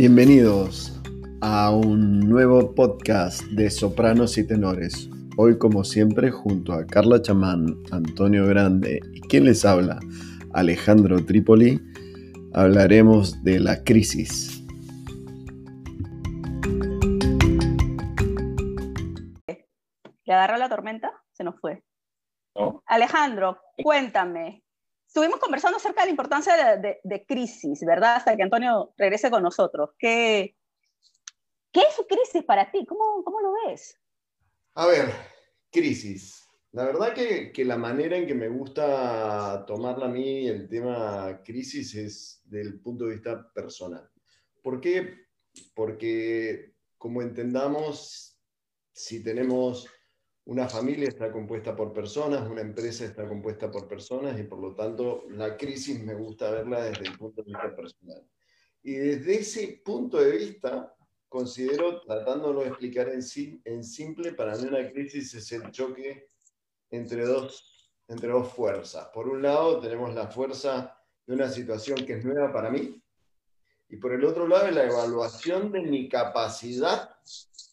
Bienvenidos a un nuevo podcast de Sopranos y Tenores. Hoy, como siempre, junto a Carla Chamán, Antonio Grande y quien les habla, Alejandro Trípoli, hablaremos de la crisis. ¿Le agarró la tormenta? Se nos fue. Alejandro, cuéntame. Estuvimos conversando acerca de la importancia de, crisis, ¿verdad? Hasta que Antonio regrese con nosotros. ¿Qué, qué es crisis para ti? ¿Cómo, ¿Cómo lo ves? A ver, crisis. La verdad que, que, la manera en que me gusta tomarla a mí el tema crisis es del punto de vista personal. ¿Por qué? Porque como entendamos, si tenemos una familia está compuesta por personas, una empresa está compuesta por personas y por lo tanto la crisis me gusta verla desde el punto de vista personal. Y desde ese punto de vista, considero, tratándolo de explicar en, sí, en simple, para mí una crisis es el choque entre dos, entre dos fuerzas. Por un lado tenemos la fuerza de una situación que es nueva para mí y por el otro lado la evaluación de mi capacidad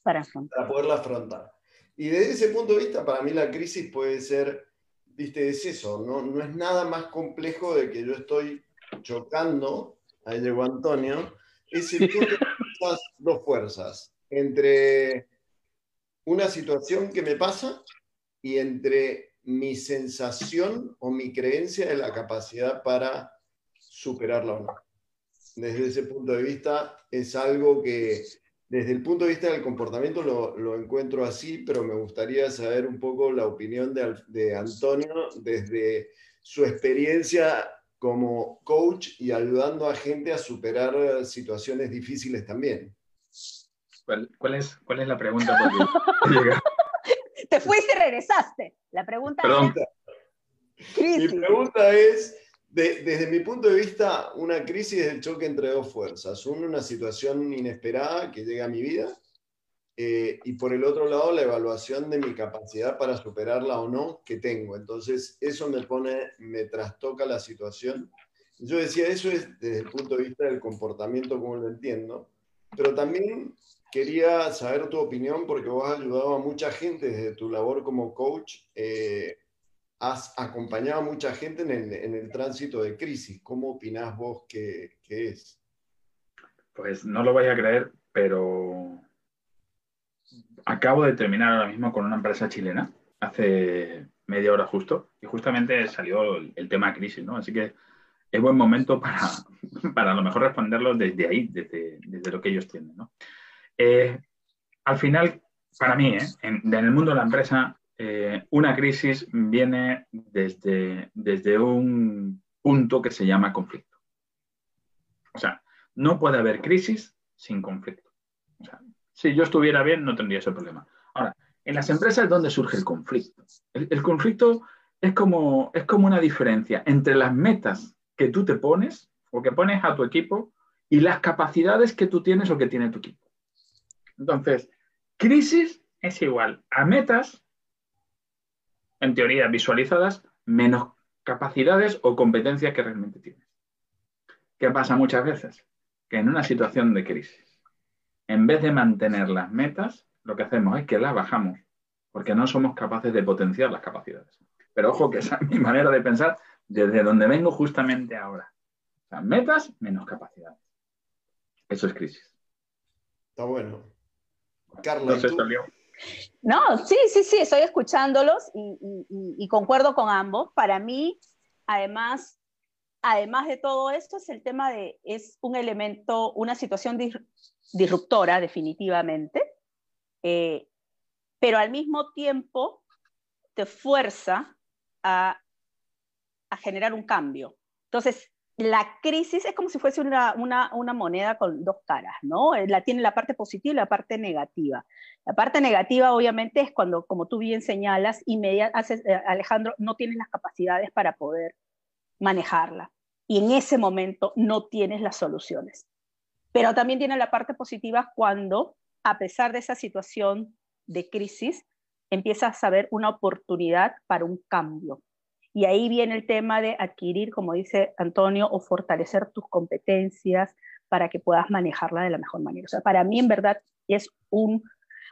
para, para poderla afrontar. Y desde ese punto de vista, para mí la crisis puede ser, viste, es eso, no, no es nada más complejo de que yo estoy chocando, ahí llegó Antonio, es el esas dos fuerzas, entre una situación que me pasa y entre mi sensación o mi creencia de la capacidad para superarla o no. Desde ese punto de vista es algo que desde el punto de vista del comportamiento lo, encuentro así, pero me gustaría saber un poco la opinión de, Antonio desde su experiencia como coach y ayudando a gente a superar situaciones difíciles también. ¿Cuál, es, cuál es la pregunta? Te fuiste y regresaste. La pregunta es... Mi pregunta es, desde mi punto de vista, una crisis es el choque entre dos fuerzas. Uno, una situación inesperada que llega a mi vida, eh, y por el otro lado, la evaluación de mi capacidad para superarla o no que tengo. Entonces, eso me pone, me trastoca la situación. Yo decía, eso es desde el punto de vista del comportamiento, como lo entiendo, pero también quería saber tu opinión porque vos has ayudado a mucha gente desde tu labor como coach. Eh, has acompañado a mucha gente en el, tránsito de crisis. ¿Cómo opinás vos que, es? Pues no lo vais a creer, pero acabo de terminar ahora mismo con una empresa chilena, hace media hora justo, y justamente salió el, tema crisis, ¿no? Así que es buen momento para, para a lo mejor responderlo desde ahí, desde, lo que ellos tienen, ¿no? Eh, al final, para mí, ¿eh? en, el mundo de la empresa, eh, una crisis viene desde, desde un punto que se llama conflicto. O sea, no puede haber crisis sin conflicto. Si yo estuviera bien, no tendría ese problema. Ahora, en las empresas es donde surge el conflicto. El, conflicto es como, es como una diferencia entre las metas que tú te pones o que pones a tu equipo y las capacidades que tú tienes o que tiene tu equipo. Entonces, crisis es igual a metas en teoría visualizadas, menos capacidades o competencias que realmente tienes. ¿Qué pasa muchas veces? Que en una situación de crisis, en vez de mantener las metas, lo que hacemos es que las bajamos, porque no somos capaces de potenciar las capacidades. Pero ojo que esa es mi manera de pensar desde donde vengo justamente ahora. O sea, metas menos capacidades. Eso es crisis. Está bueno. Carlos, no, sí, sí, sí, estoy escuchándolos y, concuerdo con ambos. Para mí, además, además de todo esto, es el tema de, es un elemento, una situación disruptora, definitivamente, eh, pero al mismo tiempo te fuerza a, a generar un cambio. Entonces, la crisis es como si fuese una, moneda con dos caras, ¿no? Eh, la tiene la parte positiva y la parte negativa. La parte negativa, obviamente, es cuando, como tú bien señalas, eh, Alejandro, no tienes las capacidades para poder manejarla. Y en ese momento no tienes las soluciones. Pero también tiene la parte positiva cuando, a pesar de esa situación de crisis, empiezas a ver una oportunidad para un cambio, y ahí viene el tema de adquirir, como dice Antonio, o fortalecer tus competencias, para que puedas manejarla de la mejor manera. O sea, para mí en verdad es un,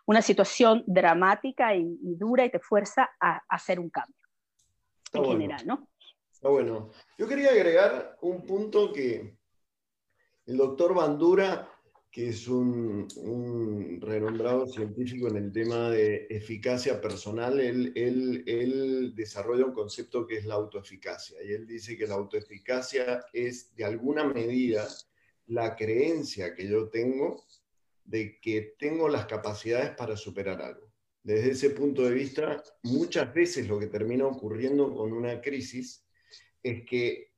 una situación dramática y, dura y te fuerza a, hacer un cambio en general, ¿no? Está bueno. Yo quería agregar un punto que el doctor Bandura que es un, renombrado científico en el tema de eficacia personal, él, él, desarrolla un concepto que es la autoeficacia. Y él dice que la autoeficacia es, de alguna medida, la creencia que yo tengo de que tengo las capacidades para superar algo. Desde ese punto de vista, muchas veces lo que termina ocurriendo con una crisis es que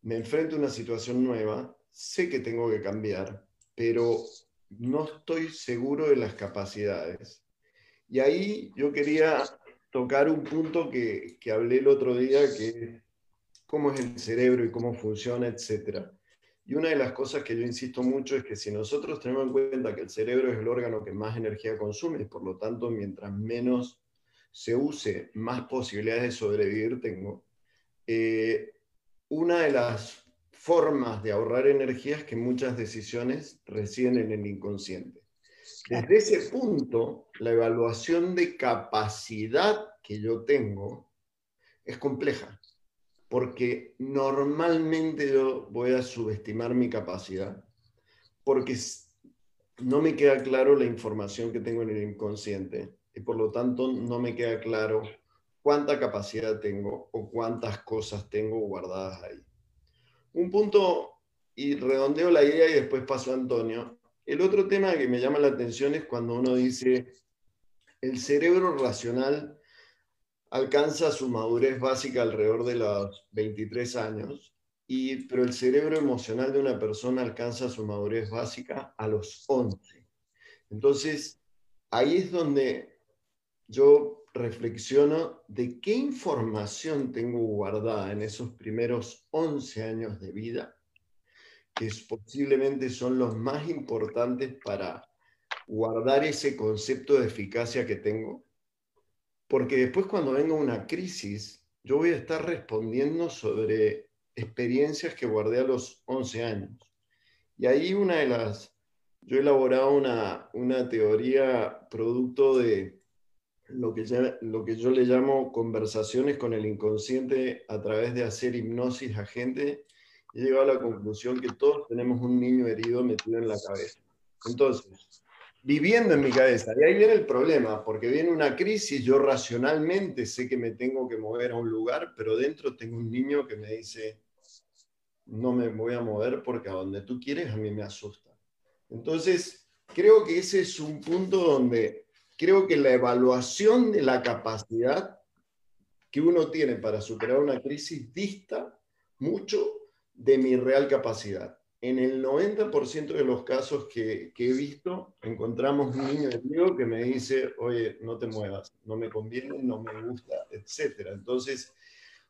me enfrento a una situación nueva, sé que tengo que cambiar, pero no estoy seguro de las capacidades. Y ahí yo quería tocar un punto que, que hablé el otro día, que cómo es el cerebro y cómo funciona, etc. Y una de las cosas que yo insisto mucho es que si nosotros tenemos en cuenta que el cerebro es el órgano que más energía consume, por lo tanto, mientras menos se use, más posibilidades de sobrevivir tengo. Eh, una de las formas de ahorrar energías que muchas decisiones residen en el inconsciente. Desde ese punto, la evaluación de capacidad que yo tengo es compleja, porque normalmente yo voy a subestimar mi capacidad, porque no me queda claro la información que tengo en el inconsciente y por lo tanto no me queda claro cuánta capacidad tengo o cuántas cosas tengo guardadas ahí. Un punto, y redondeo la idea y después paso a Antonio. El otro tema que me llama la atención es cuando uno dice, el cerebro racional alcanza su madurez básica alrededor de los 23 años, y, pero el cerebro emocional de una persona alcanza su madurez básica a los 11. Entonces, ahí es donde yo reflexiono de qué información tengo guardada en esos primeros 11 años de vida, que posiblemente son los más importantes para guardar ese concepto de eficacia que tengo. Porque después cuando venga una crisis, yo voy a estar respondiendo sobre experiencias que guardé a los 11 años. Y ahí una de las, yo he elaborado una, una teoría producto de lo que, yo le llamo conversaciones con el inconsciente a través de hacer hipnosis a gente, he llegado a la conclusión que todos tenemos un niño herido metido en la cabeza. Entonces, viviendo en mi cabeza, y ahí viene el problema, porque viene una crisis, yo racionalmente sé que me tengo que mover a un lugar, pero dentro tengo un niño que me dice, no me voy a mover porque a donde tú quieres a mí me asusta. Entonces, creo que ese es un punto donde creo que la evaluación de la capacidad que uno tiene para superar una crisis dista mucho de mi real capacidad. En el 90% de los casos que, he visto, encontramos un niño amigo que me dice, oye, no te muevas, no me conviene, no me gusta, etc. Entonces,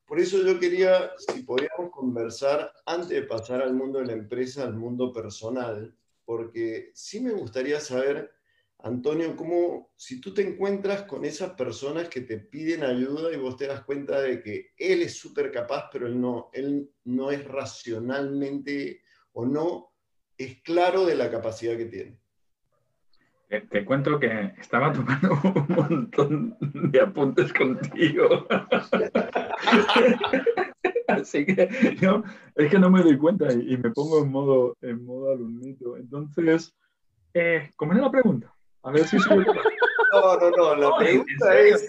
por eso yo quería, si podíamos conversar antes de pasar al mundo de la empresa, al mundo personal, porque sí me gustaría saber Antonio, ¿cómo, si tú te encuentras con esas personas que te piden ayuda y vos te das cuenta de que él es súper capaz, pero él no, él no es racionalmente o no es claro de la capacidad que tiene? Te, cuento que estaba tomando un montón de apuntes contigo. Así que yo, es que no me doy cuenta y, me pongo en modo, en modo alumnito. Entonces, eh, ¿cómo era la pregunta? A ver si No, no, no, la pregunta es...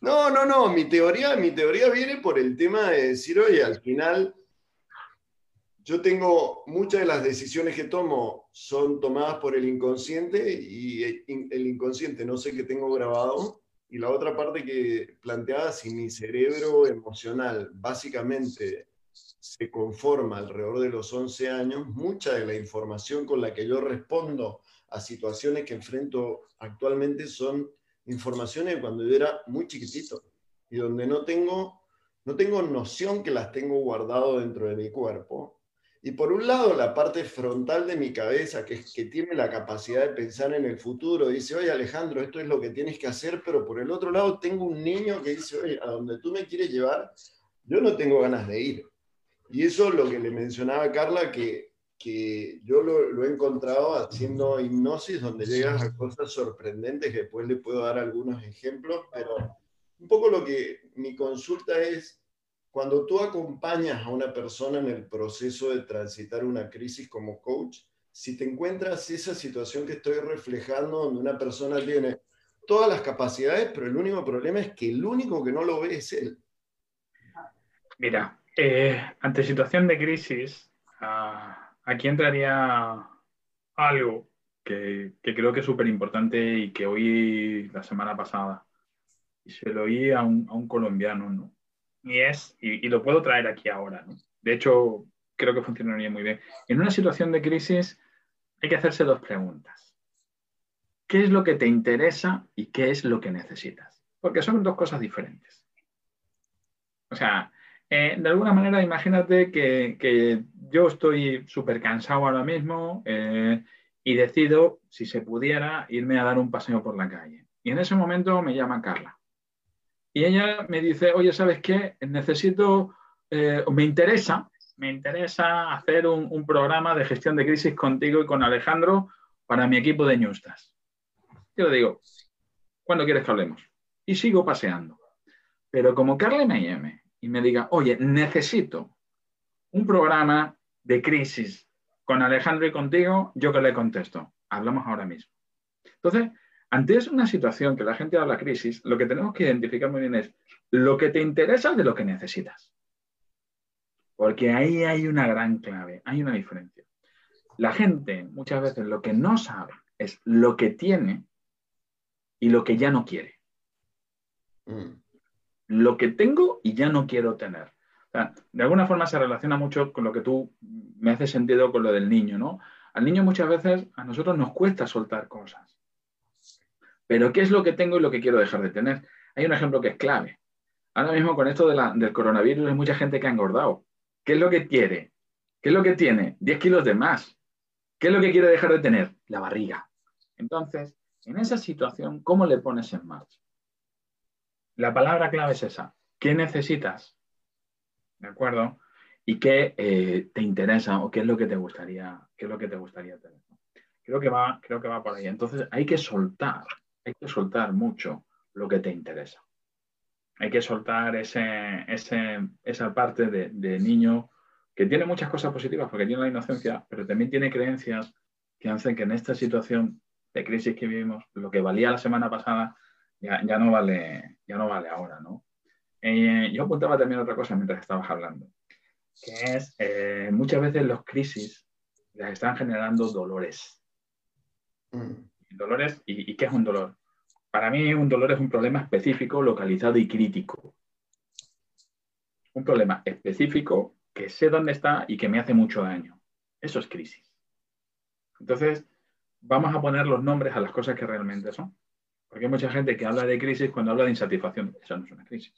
No, no, no, mi teoría, mi teoría viene por el tema de decir, oye, al final yo tengo muchas de las decisiones que tomo son tomadas por el inconsciente y el inconsciente no sé qué tengo grabado. Y la otra parte que planteaba, si mi cerebro emocional básicamente se conforma alrededor de los 11 años, mucha de la información con la que yo respondo a situaciones que enfrento actualmente son informaciones de cuando yo era muy chiquitito y donde no tengo, no tengo noción que las tengo guardado dentro de mi cuerpo. Y por un lado, la parte frontal de mi cabeza, que, que tiene la capacidad de pensar en el futuro, dice, oye Alejandro, esto es lo que tienes que hacer, pero por el otro lado tengo un niño que dice, oye, a donde tú me quieres llevar, yo no tengo ganas de ir. Y eso es lo que le mencionaba a Carla, que, que yo lo, lo, he encontrado haciendo hipnosis, donde llegas a cosas sorprendentes, que después le puedo dar algunos ejemplos, pero un poco lo que mi consulta es, cuando tú acompañas a una persona en el proceso de transitar una crisis como coach, si te encuentras esa situación que estoy reflejando, donde una persona tiene todas las capacidades, pero el único problema es que el único que no lo ve es él. Mira, eh, ante situación de crisis, ah, aquí entraría algo que, creo que es súper importante y que oí la semana pasada. Y se lo oí a un, colombiano, ¿no? Y es, y, lo puedo traer aquí ahora, ¿no? De hecho, creo que funcionaría muy bien. En una situación de crisis hay que hacerse dos preguntas. ¿Qué es lo que te interesa y qué es lo que necesitas? Porque son dos cosas diferentes. O sea, eh, de alguna manera, imagínate que, yo estoy súper cansado ahora mismo eh, y decido, si se pudiera, irme a dar un paseo por la calle. Y en ese momento me llama Carla. Y ella me dice, oye, ¿sabes qué? Necesito, eh, me interesa, me interesa hacer un, programa de gestión de crisis contigo y con Alejandro para mi equipo de Ñustas. Yo le digo, ¿cuándo quieres que hablemos? Y sigo paseando. Pero como Carla me llame y me diga, oye, necesito un programa de crisis con Alejandro y contigo, yo que le contesto, hablamos ahora mismo. Entonces, ante una situación que la gente habla crisis, lo que tenemos que identificar muy bien es lo que te interesa de lo que necesitas. Porque ahí hay una gran clave, hay una diferencia. La gente muchas veces lo que no sabe es lo que tiene y lo que ya no quiere. Mm lo que tengo y ya no quiero tener. de alguna forma se relaciona mucho con lo que tú me hace sentido con lo del niño, ¿no? Al niño muchas veces a nosotros nos cuesta soltar cosas. Pero ¿qué es lo que tengo y lo que quiero dejar de tener? Hay un ejemplo que es clave. Ahora mismo con esto del coronavirus hay mucha gente que ha engordado. ¿Qué es lo que quiere? ¿Qué es lo que tiene? 10 kilos de más. ¿Qué es lo que quiere dejar de tener? La barriga. Entonces, en esa situación, ¿cómo le pones en marcha? La palabra clave es esa. ¿Qué necesitas? ¿De acuerdo? ¿Y qué eh, te interesa o qué es lo que te gustaría, qué es lo que te gustaría tener? Creo que, va, creo que va por ahí. Entonces hay que soltar, hay que soltar mucho lo que te interesa. Hay que soltar ese, esa parte de, de niño que tiene muchas cosas positivas porque tiene la inocencia, pero también tiene creencias que hacen que en esta situación de crisis que vivimos, lo que valía la semana pasada ya, ya, no, vale, ya no vale ahora, ¿no? Eh, yo apuntaba también otra cosa mientras estabas hablando, que es eh, muchas veces los crisis les están generando dolores. Mm. Dolores, ¿y, ¿y qué es un dolor? Para mí un dolor es un problema específico, localizado y crítico. Un problema específico que sé dónde está y que me hace mucho daño. Eso es crisis. Entonces, vamos a poner los nombres a las cosas que realmente son. Porque hay mucha gente que habla de crisis cuando habla de insatisfacción. Eso no es una crisis.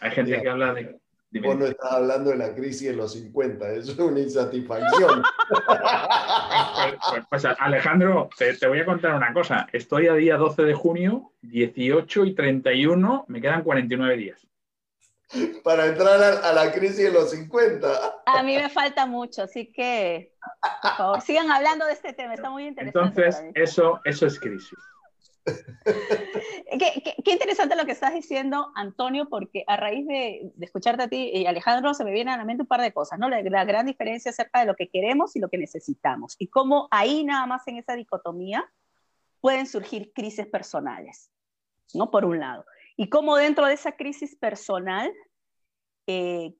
Hay gente que habla de... Vos no estás hablando de la crisis de los 50, eso es una insatisfacción. Pues, pues, pues, Alejandro, te, te, voy a contar una cosa. Estoy a día 12 de junio, 18 y 31, me quedan 49 días. Para entrar a, a la crisis de los 50. A mí me falta mucho, así que por favor, sigan hablando de este tema, está muy interesante. Entonces, eso, eso es crisis. qué, qué, interesante lo que estás diciendo, Antonio, porque a raíz de, de, escucharte a ti y Alejandro, se me viene a la mente un par de cosas, ¿no? La, la, gran diferencia acerca de lo que queremos y lo que necesitamos. Y cómo ahí nada más en esa dicotomía pueden surgir crisis personales, ¿no? Por un lado. Y cómo dentro de esa crisis personal, eh,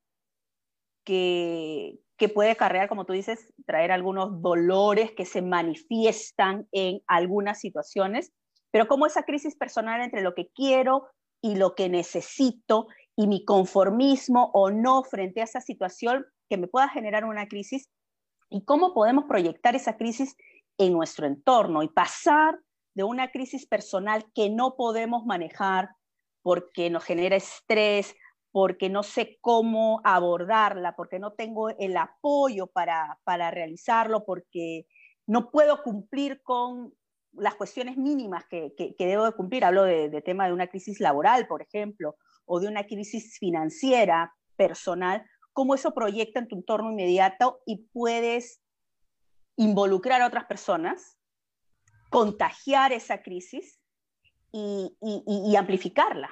que, que puede acarrear, como tú dices, traer algunos dolores que se manifiestan en algunas situaciones, pero como esa crisis personal entre lo que quiero y lo que necesito y mi conformismo o no frente a esa situación que me pueda generar una crisis y cómo podemos proyectar esa crisis en nuestro entorno y pasar de una crisis personal que no podemos manejar porque nos genera estrés, porque no sé cómo abordarla, porque no tengo el apoyo para, para realizarlo, porque no puedo cumplir con las cuestiones mínimas que, que, debo de cumplir. Hablo de, de, tema de una crisis laboral, por ejemplo, o de una crisis financiera personal. cómo eso proyecta en tu entorno inmediato y puedes involucrar a otras personas, contagiar esa crisis y, amplificarla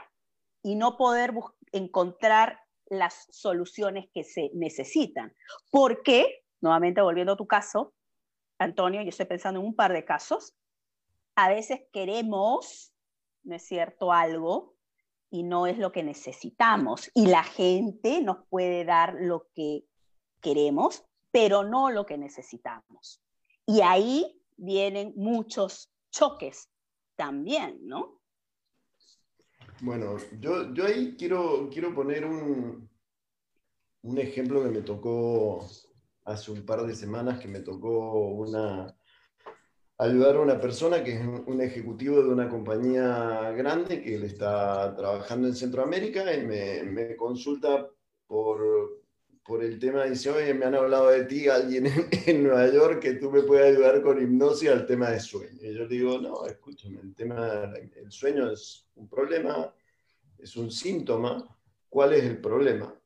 y no poder encontrar las soluciones que se necesitan. Porque, nuevamente volviendo a tu caso, Antonio, yo estoy pensando en un par de casos, a veces queremos, ¿no es cierto?, algo y no es lo que necesitamos. Y la gente nos puede dar lo que queremos, pero no lo que necesitamos. Y ahí vienen muchos choques también, ¿no? Bueno, yo, yo ahí quiero, quiero poner un, un ejemplo que me tocó hace un par de semanas, que me tocó una, ayudar a una persona que es un ejecutivo de una compañía grande que está trabajando en Centroamérica y me, me consulta por, por el tema, dice, oye, me han hablado de ti alguien en, Nueva York que tú me puedes ayudar con hipnosis al tema de sueño. Y yo digo, no, escúchame, el tema, el sueño es un problema, es un síntoma, ¿cuál es el problema?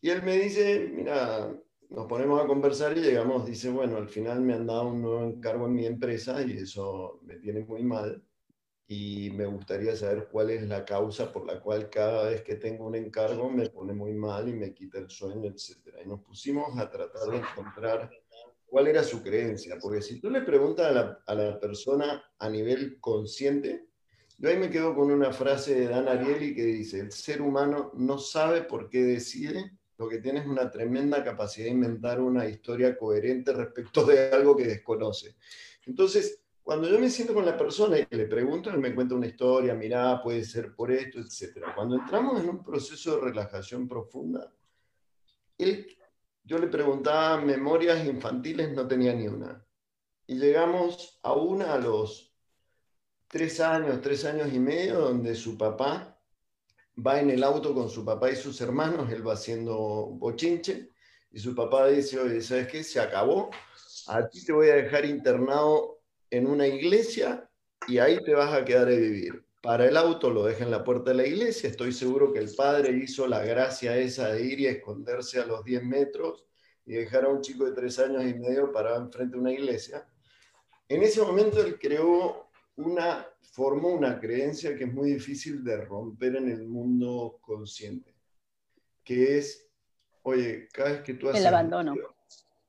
Y él me dice, mira, nos ponemos a conversar y llegamos, dice, bueno, al final me han dado un nuevo encargo en mi empresa y eso me tiene muy mal y me gustaría saber cuál es la causa por la cual cada vez que tengo un encargo me pone muy mal y me quita el sueño, etc. Y nos pusimos a tratar de encontrar cuál era su creencia, porque si tú le preguntas a la, a la persona a nivel consciente, yo ahí me quedo con una frase de Dan Ariely que dice, el ser humano no sabe por qué decide, lo que tiene es una tremenda capacidad de inventar una historia coherente respecto de algo que desconoce. Entonces, cuando yo me siento con la persona y le pregunto, él me cuenta una historia, mira, puede ser por esto, etc. Cuando entramos en un proceso de relajación profunda, yo le preguntaba memorias infantiles, no tenía ni una. Y llegamos a una a los tres años, tres años y medio, donde su papá va en el auto con su papá y sus hermanos, él va haciendo bochinche, y su papá dice, oye, ¿sabes qué? Se acabó, a ti te voy a dejar internado en una iglesia y ahí te vas a quedar a vivir. Para el auto lo deja en la puerta de la iglesia, estoy seguro que el padre hizo la gracia esa de ir y esconderse a los 10 metros y dejar a un chico de 3 años y medio parado enfrente de una iglesia. En ese momento él creó una, formó una creencia que es muy difícil de romper en el mundo consciente, que es, oye, cada vez que tú haces... El abandono.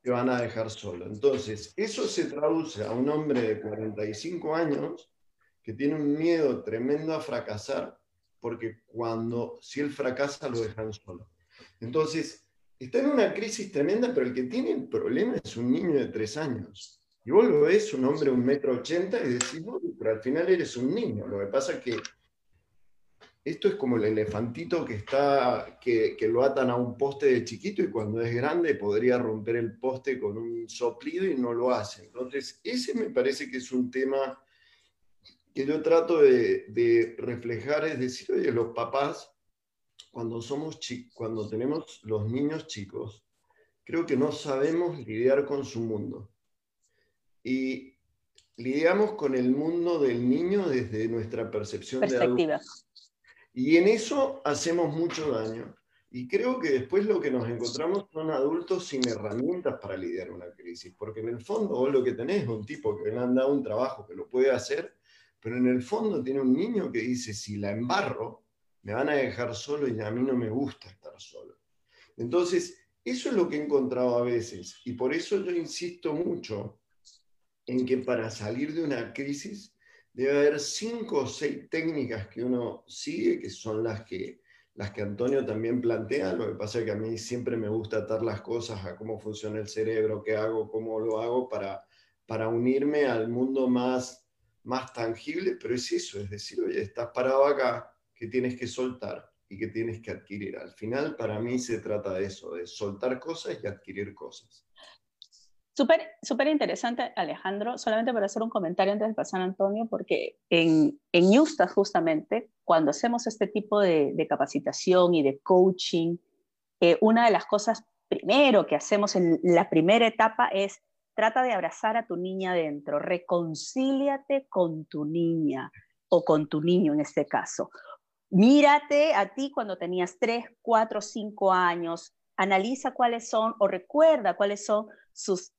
Te van a dejar solo. Entonces, eso se traduce a un hombre de 45 años que tiene un miedo tremendo a fracasar, porque cuando, si él fracasa, lo dejan solo. Entonces, está en una crisis tremenda, pero el que tiene el problema es un niño de tres años. Y vos lo ves, un hombre un metro ochenta, y decís, pero al final eres un niño. Lo que pasa es que esto es como el elefantito que, está, que, que, lo atan a un poste de chiquito y cuando es grande podría romper el poste con un soplido y no lo hace. Entonces, ese me parece que es un tema que yo trato de, reflejar, es decir, oye, los papás, cuando, somos cuando tenemos los niños chicos, creo que no sabemos lidiar con su mundo. Y lidiamos con el mundo del niño desde nuestra percepción de Y en eso hacemos mucho daño. Y creo que después lo que nos encontramos son adultos sin herramientas para lidiar una crisis, porque en el fondo vos lo que tenés es un tipo que le han dado un trabajo que lo puede hacer, pero en el fondo tiene un niño que dice, si la embarro, me van a dejar solo y a mí no me gusta estar solo. Entonces, eso es lo que he encontrado a veces, y por eso yo insisto mucho en que para salir de una crisis debe haber cinco o seis técnicas que uno sigue, que son las que, las que Antonio también plantea. Lo que pasa es que a mí siempre me gusta atar las cosas a cómo funciona el cerebro, qué hago, cómo lo hago para, para unirme al mundo más, más tangible, pero es eso, es decir, oye, estás parado acá, que tienes que soltar y que tienes que adquirir. Al final, para mí se trata de eso, de soltar cosas y adquirir cosas. Súper súper interesante, Alejandro, solamente para hacer un comentario antes de pasar a Antonio, porque en, en justamente, cuando hacemos este tipo de, capacitación y de coaching, eh, una de las cosas primero que hacemos en la primera etapa es trata de abrazar a tu niña adentro, reconcíliate con tu niña o con tu niño en este caso. Mírate a ti cuando tenías 3, 4, 5 años, analiza cuáles son o recuerda cuáles son sus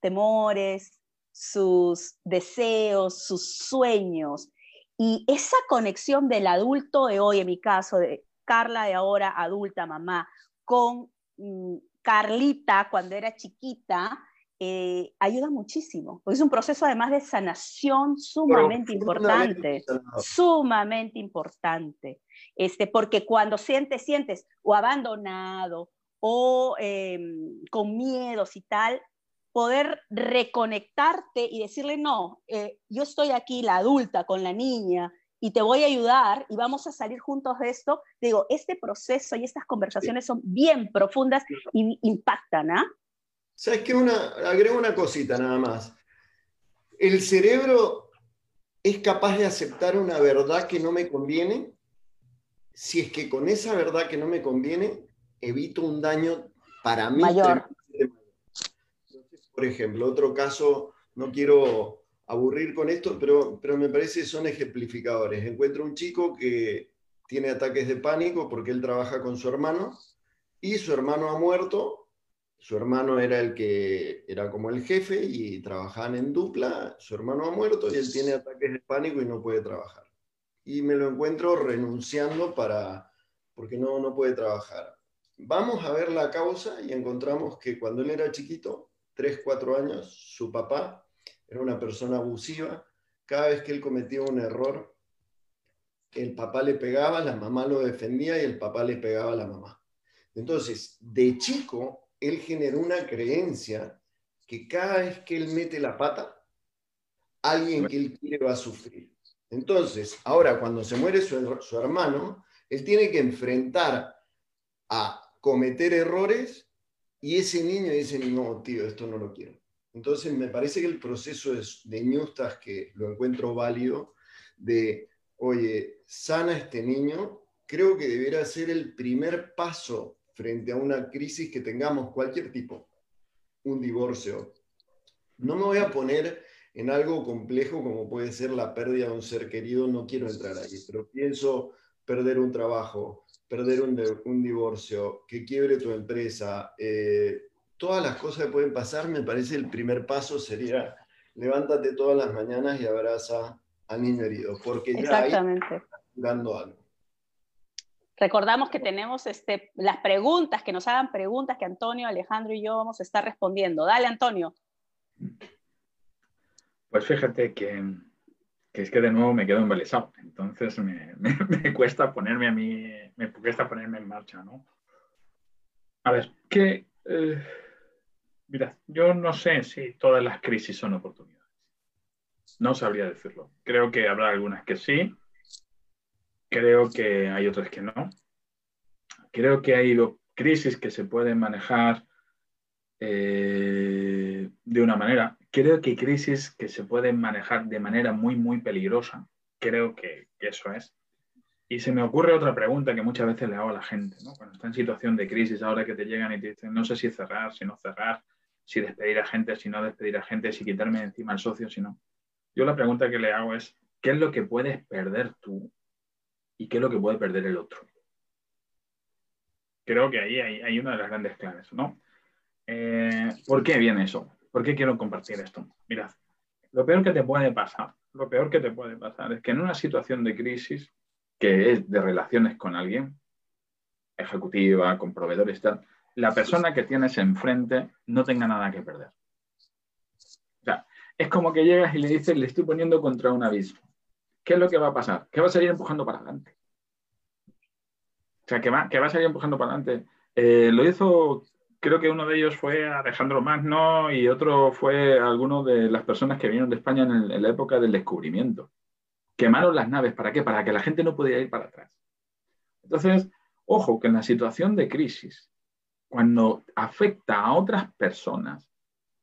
temores, sus deseos, sus sueños. Y esa conexión del adulto de hoy, en mi caso, de Carla de ahora, adulta, mamá, con mm, Carlita cuando era chiquita, eh, ayuda muchísimo. Es un proceso además de sanación sumamente importante, sumamente importante. Este, porque cuando sientes, sientes o abandonado o em, con miedos y tal, poder reconectarte y decirle, no, eh, yo estoy aquí, la adulta, con la niña, y te voy a ayudar y vamos a salir juntos de esto. Digo, este proceso y estas conversaciones son bien profundas y impactan, ¿ah? ¿Sabes qué? Una, agrego una cosita nada más. El cerebro es capaz de aceptar una verdad que no me conviene si es que con esa verdad que no me conviene evito un daño para mí. Mayor. Por ejemplo, otro caso, no quiero aburrir con esto, pero, pero me parece que son ejemplificadores. Encuentro un chico que tiene ataques de pánico porque él trabaja con su hermano y su hermano ha muerto su hermano era el que era como el jefe y trabajaban en dupla, su hermano ha muerto y él tiene ataques de pánico y no puede trabajar. Y me lo encuentro renunciando para, porque no, no puede trabajar. Vamos a ver la causa y encontramos que cuando él era chiquito, 3, 4 años, su papá era una persona abusiva. Cada vez que él cometía un error, el papá le pegaba, la mamá lo defendía y el papá le pegaba a la mamá. Entonces, de chico, él generó una creencia que cada vez que él mete la pata, alguien que él quiere va a sufrir. Entonces, ahora cuando se muere su, su hermano, él tiene que enfrentar a cometer errores y ese niño dice, no, tío, esto no lo quiero. Entonces, me parece que el proceso de Newstas, que lo encuentro válido, de, oye, sana este niño, creo que debería ser el primer paso frente a una crisis que tengamos cualquier tipo, un divorcio. No me voy a poner en algo complejo como puede ser la pérdida de un ser querido, no quiero entrar ahí, pero pienso perder un trabajo, perder un, divorcio, que quiebre tu empresa, eh, todas las cosas que pueden pasar, me parece el primer paso sería levántate todas las mañanas y abraza al niño herido, porque ya Exactamente. está dando algo. Recordamos que tenemos este, las preguntas, que nos hagan preguntas que Antonio, Alejandro y yo vamos a estar respondiendo. Dale, Antonio. Pues fíjate que, es que de nuevo me quedo embelesado. Entonces me, cuesta ponerme a mí, me cuesta ponerme en marcha, ¿no? A ver, que... Eh, mira, yo no sé si todas las crisis son oportunidades. No sabría decirlo. Creo que habrá algunas que sí, Creo que hay otras que no. Creo que hay crisis que se pueden manejar eh, de una manera. Creo que hay crisis que se pueden manejar de manera muy, muy peligrosa. Creo que, eso es. Y se me ocurre otra pregunta que muchas veces le hago a la gente. Cuando está en situación de crisis, ahora que te llegan y te dicen, no sé si cerrar, si no cerrar, si despedir a gente, si no despedir a gente, si quitarme encima al socio, si no. Yo la pregunta que le hago es, ¿qué es lo que puedes perder tú y qué es lo que puede perder el otro. Creo que ahí hay, una de las grandes claves, ¿no? Eh, ¿Por qué viene eso? ¿Por qué quiero compartir esto? Mirad, lo peor que te puede pasar, lo peor que te puede pasar es que en una situación de crisis, que es de relaciones con alguien, ejecutiva, con proveedores, tal, la persona que tienes enfrente no tenga nada que perder. O sea, es como que llegas y le dices, le estoy poniendo contra un abismo. ¿qué es lo que va a pasar? ¿Qué va a salir empujando para adelante. O sea, que va, que va a salir empujando para adelante. Eh, lo hizo, creo que uno de ellos fue Alejandro Magno y otro fue alguno de las personas que vinieron de España en, la época del descubrimiento. Quemaron las naves, ¿para qué? Para que la gente no pudiera ir para atrás. Entonces, ojo, que en la situación de crisis, cuando afecta a otras personas,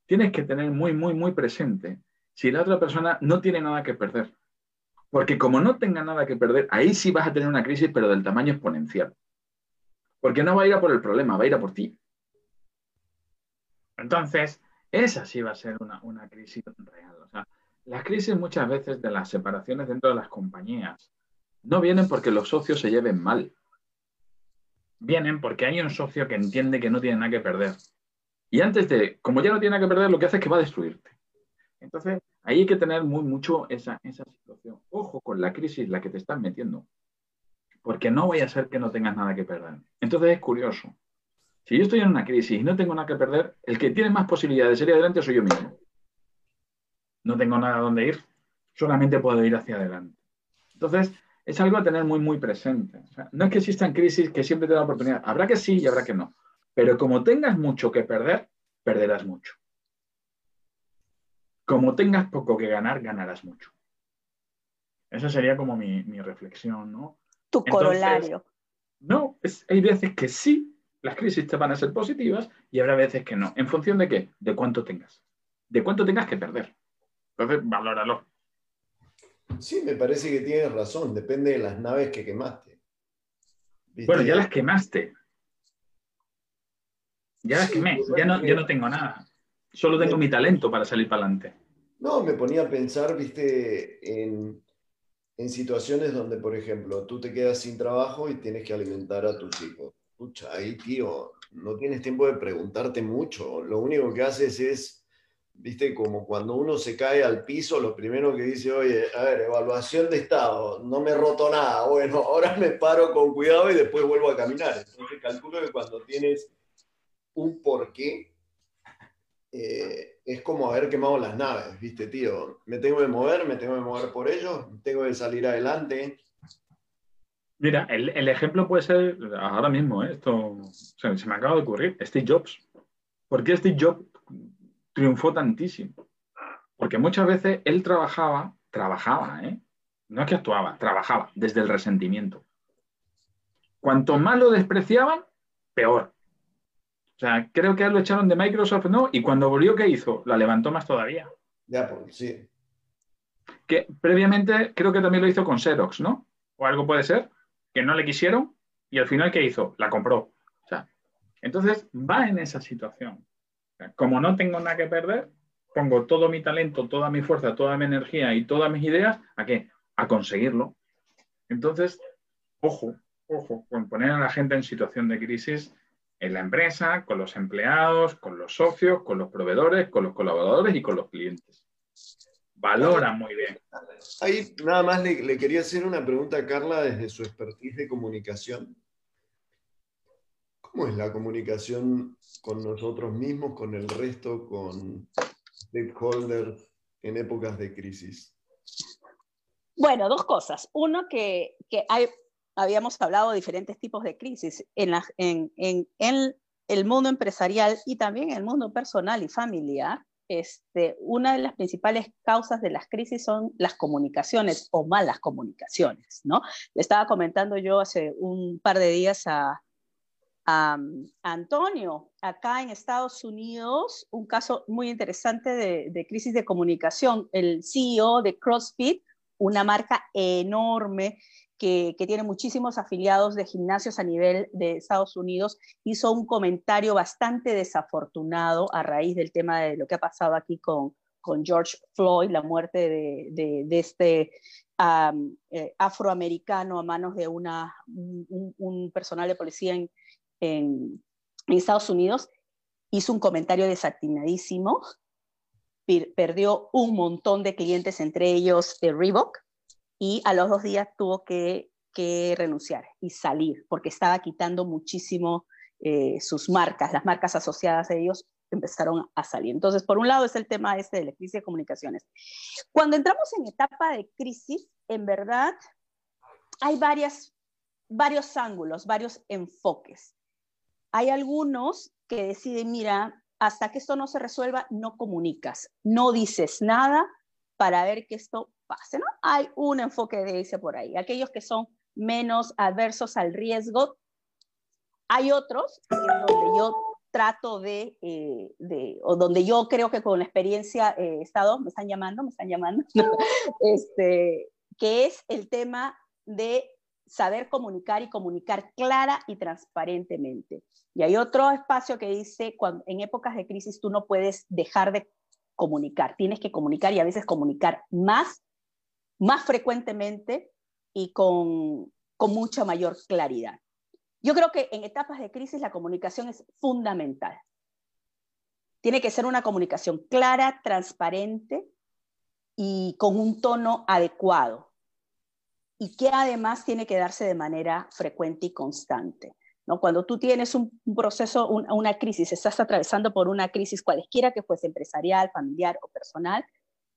tienes que tener muy, muy, muy presente si la otra persona no tiene nada que perder. Porque como no tenga nada que perder, ahí sí vas a tener una crisis, pero del tamaño exponencial. Porque no va a ir a por el problema, va a ir a por ti. Entonces, esa sí va a ser una, crisis real. O sea, las crisis muchas veces de las separaciones dentro de las compañías no vienen porque los socios se lleven mal. vienen porque hay un socio que entiende que no tiene nada que perder. Y antes de, como ya no tiene nada que perder, lo que hace es que va a destruirte. Entonces, ahí hay que tener muy mucho esa, esa situación. Ojo con la crisis la que te estás metiendo. Porque no vaya a ser que no tengas nada que perder. Entonces es curioso. Si yo estoy en una crisis y no tengo nada que perder, el que tiene más posibilidades de salir adelante soy yo mismo. No tengo nada a dónde ir, solamente puedo ir hacia adelante. Entonces, es algo a tener muy, muy presente. no es que existan crisis que siempre te dan oportunidad. Habrá que sí y habrá que no. Pero como tengas mucho que perder, perderás mucho. Como tengas poco que ganar, ganarás mucho. Esa sería como mi, reflexión, ¿no? Tu corolario. No, hay veces que sí, las crisis te van a ser positivas y habrá veces que no. ¿En función de qué? De cuánto tengas. De cuánto tengas que perder. Entonces, valóralo. Sí, me parece que tienes razón, depende de las naves que quemaste. Bueno, ya las quemaste. Ya las quemé, ya no, no tengo nada. Solo tengo mi talento para salir para adelante. No, me ponía a pensar, viste, en, en situaciones donde, por ejemplo, tú te quedas sin trabajo y tienes que alimentar a tus hijos. Pucha, ahí, tío, no tienes tiempo de preguntarte mucho. Lo único que haces es viste, como cuando uno se cae al piso, lo primero que dice, oye, a ver, evaluación de estado, no me he roto nada, bueno, ahora me paro con cuidado y después vuelvo a caminar. Entonces calculo que cuando tienes un porqué, eh, es como haber quemado las naves, viste, tío, me tengo que mover, me tengo que mover por ellos, tengo que salir adelante. Mira, el, ejemplo puede ser ahora mismo, ¿eh? esto se, se me acaba de ocurrir, Steve Jobs. ¿Por qué Steve Jobs triunfó tantísimo. Porque muchas veces él trabajaba, trabajaba, ¿eh? no es que actuaba, trabajaba desde el resentimiento. Cuanto más lo despreciaban, peor. O sea, creo que lo echaron de Microsoft, ¿no? Y cuando volvió, ¿qué hizo? La levantó más todavía. Ya, pues, sí. Que previamente creo que también lo hizo con Xerox, ¿no? O algo puede ser, que no le quisieron y al final, ¿qué hizo? La compró. Entonces va en esa situación. Como no tengo nada que perder, pongo todo mi talento, toda mi fuerza, toda mi energía y todas mis ideas a qué? A conseguirlo. Entonces, ojo, ojo, con poner a la gente en situación de crisis en la empresa, con los empleados, con los socios, con los proveedores, con los colaboradores y con los clientes. Valora muy bien. Ahí nada más le, le quería hacer una pregunta a Carla desde su expertise de comunicación. ¿Cómo es la comunicación con nosotros mismos, con el resto, con stakeholders en épocas de crisis? Bueno, dos cosas. Uno, que, hay, habíamos hablado de diferentes tipos de crisis en, en, el mundo empresarial y también en el mundo personal y familiar. Este, una de las principales causas de las crisis son las comunicaciones o malas comunicaciones, ¿no? Le estaba comentando yo hace un par de días a, Antonio, acá en Estados Unidos, un caso muy interesante de, crisis de comunicación. El CEO de CrossFit, una marca enorme que, tiene muchísimos afiliados de gimnasios a nivel de Estados Unidos, hizo un comentario bastante desafortunado a raíz del tema de lo que ha pasado aquí con, con George Floyd, la muerte de, este eh, afroamericano a manos de una, un, personal de policía en, en, Estados Unidos, hizo un comentario desatinadísimo, perdió un montón de clientes, entre ellos de Reebok, y a los dos días tuvo que, renunciar y salir, porque estaba quitando muchísimo eh, sus marcas, las marcas asociadas a ellos empezaron a salir. Entonces, por un lado es el tema este de la crisis de comunicaciones. Cuando entramos en etapa de crisis, en verdad, hay varias, varios ángulos, varios enfoques. Hay algunos que deciden, mira, hasta que esto no se resuelva, no comunicas, no dices nada para ver que esto pase, ¿no? Hay un enfoque de ese por ahí. Aquellos que son menos adversos al riesgo, hay otros donde yo trato de, eh, de, o donde yo creo que con la experiencia he estado, me están llamando, me están llamando, este, que es el tema de saber comunicar y comunicar clara y transparentemente. Y hay otro espacio que dice, cuando, en épocas de crisis tú no puedes dejar de comunicar, tienes que comunicar y a veces comunicar más, más frecuentemente y con, con mucha mayor claridad. Yo creo que en etapas de crisis la comunicación es fundamental. Tiene que ser una comunicación clara, transparente y con un tono adecuado. Y que además tiene que darse de manera frecuente y constante. ¿no? Cuando tú tienes un, proceso, una crisis, estás atravesando por una crisis cualesquiera que fuese empresarial, familiar o personal,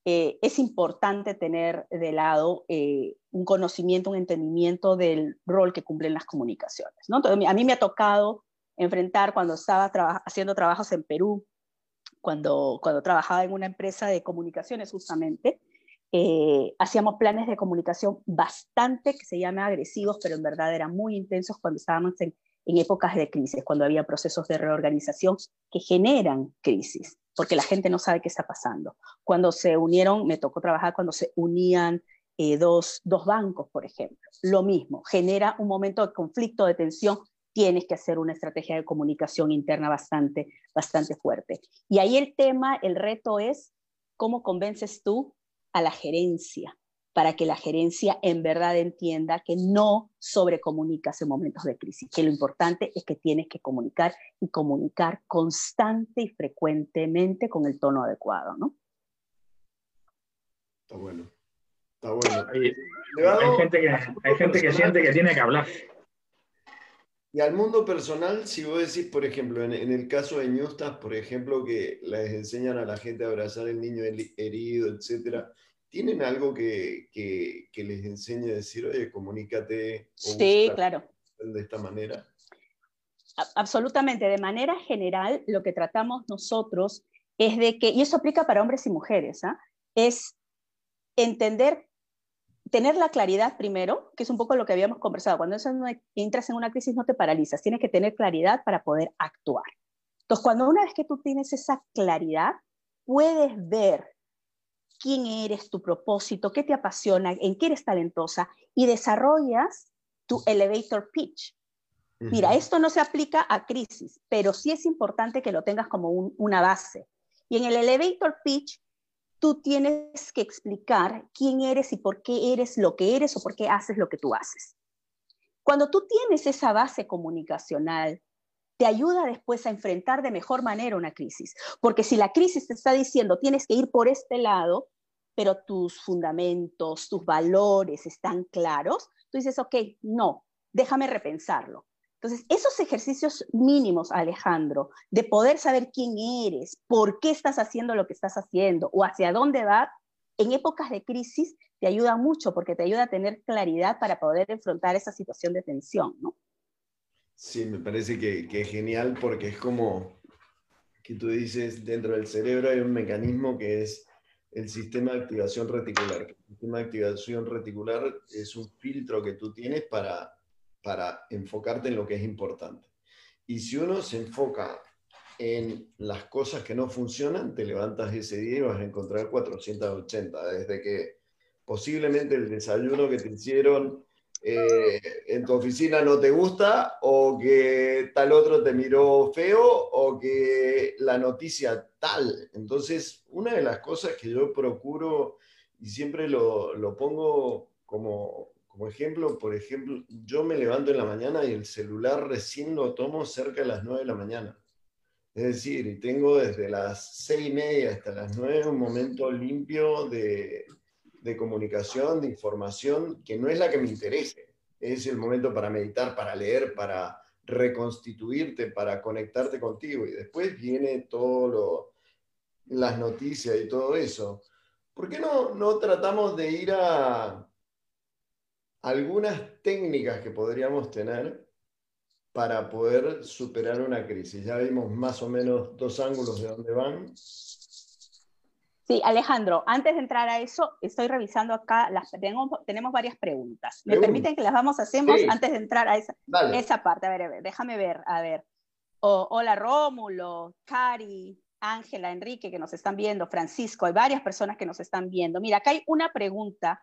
eh, es importante tener de lado eh, un conocimiento, un entendimiento del rol que cumplen las comunicaciones. a mí me ha tocado enfrentar cuando estaba haciendo trabajos en Perú, cuando, cuando trabajaba en una empresa de comunicaciones justamente, eh, hacíamos planes de comunicación bastante, que se llama agresivos, pero en verdad eran muy intensos cuando estábamos en, en épocas de crisis, cuando había procesos de reorganización que generan crisis porque la gente no sabe qué está pasando. Cuando se unieron, me tocó trabajar cuando se unían eh, dos, dos bancos, por ejemplo. Lo mismo, genera un momento de conflicto, de tensión, tienes que hacer una estrategia de comunicación interna bastante, bastante fuerte. Y ahí el tema, el reto es cómo convences tú a la gerencia para que la gerencia en verdad entienda que no sobrecomunicas en momentos de crisis, que lo importante es que tienes que comunicar y comunicar constante y frecuentemente con el tono adecuado, ¿no? Está bueno. Está bueno. Hay, gente que, hay gente que siente que tiene que hablar. Y al mundo personal, si vos decís, por ejemplo, en, el caso de Ñustas, por ejemplo, que les enseñan a la gente a abrazar al niño herido, etcétera, ¿Tienen algo que, que, les enseñe a decir, oye, comunícate? sí, claro. De esta manera. Absolutamente. De manera general, lo que tratamos nosotros es de que, y eso aplica para hombres y mujeres, ¿ah? es entender, tener la claridad primero, que es un poco lo que habíamos conversado. Cuando entras en una crisis no te paralizas, tienes que tener claridad para poder actuar. Entonces, cuando una vez que tú tienes esa claridad, puedes ver quién eres, tu propósito, qué te apasiona, en qué eres talentosa y desarrollas tu elevator pitch. Mira, esto no se aplica a crisis, pero sí es importante que lo tengas como una base. Y en el elevator pitch, tú tienes que explicar quién eres y por qué eres lo que eres o por qué haces lo que tú haces. Cuando tú tienes esa base comunicacional, te ayuda después a enfrentar de mejor manera una crisis. Porque si la crisis te está diciendo tienes que ir por este lado, pero tus fundamentos, tus valores están claros, tú dices, ok, no, déjame repensarlo. Entonces, esos ejercicios mínimos, Alejandro, de poder saber quién eres, por qué estás haciendo lo que estás haciendo o hacia dónde vas, en épocas de crisis te ayuda mucho porque te ayuda a tener claridad para poder enfrentar esa situación de tensión, ¿no? Sí, me parece que, es genial porque es como que tú dices, dentro del cerebro hay un mecanismo que es el sistema de activación reticular. El sistema de activación reticular es un filtro que tú tienes para, para enfocarte en lo que es importante. Y si uno se enfoca en las cosas que no funcionan, te levantas ese día y vas a encontrar 480, desde que posiblemente el desayuno que te hicieron eh, en tu oficina no te gusta o que tal otro te miró feo o que la noticia tal. Entonces, una de las cosas que yo procuro y siempre lo, lo pongo como, como ejemplo, por ejemplo, yo me levanto en la mañana y el celular recién lo tomo cerca de las 9 de la mañana. Es decir, tengo desde las seis y media hasta las 9 un momento limpio de, de comunicación, de información, que no es la que me interese. Es el momento para meditar, para leer, para reconstituirte, para conectarte contigo. Y después viene todo las noticias y todo eso. ¿Por qué no, no tratamos de ir a algunas técnicas que podríamos tener para poder superar una crisis? Ya vimos más o menos dos ángulos de dónde van Sí, Alejandro, antes de entrar a eso, estoy revisando acá, las, tenemos, tenemos varias preguntas. ¿Me permiten que las vamos hacemos antes de entrar a esa, esa parte? A ver, a ver, déjame ver, a ver. hola Rómulo, Cari, Ángela, Enrique, que nos están viendo, Francisco, hay varias personas que nos están viendo. Mira, acá hay una pregunta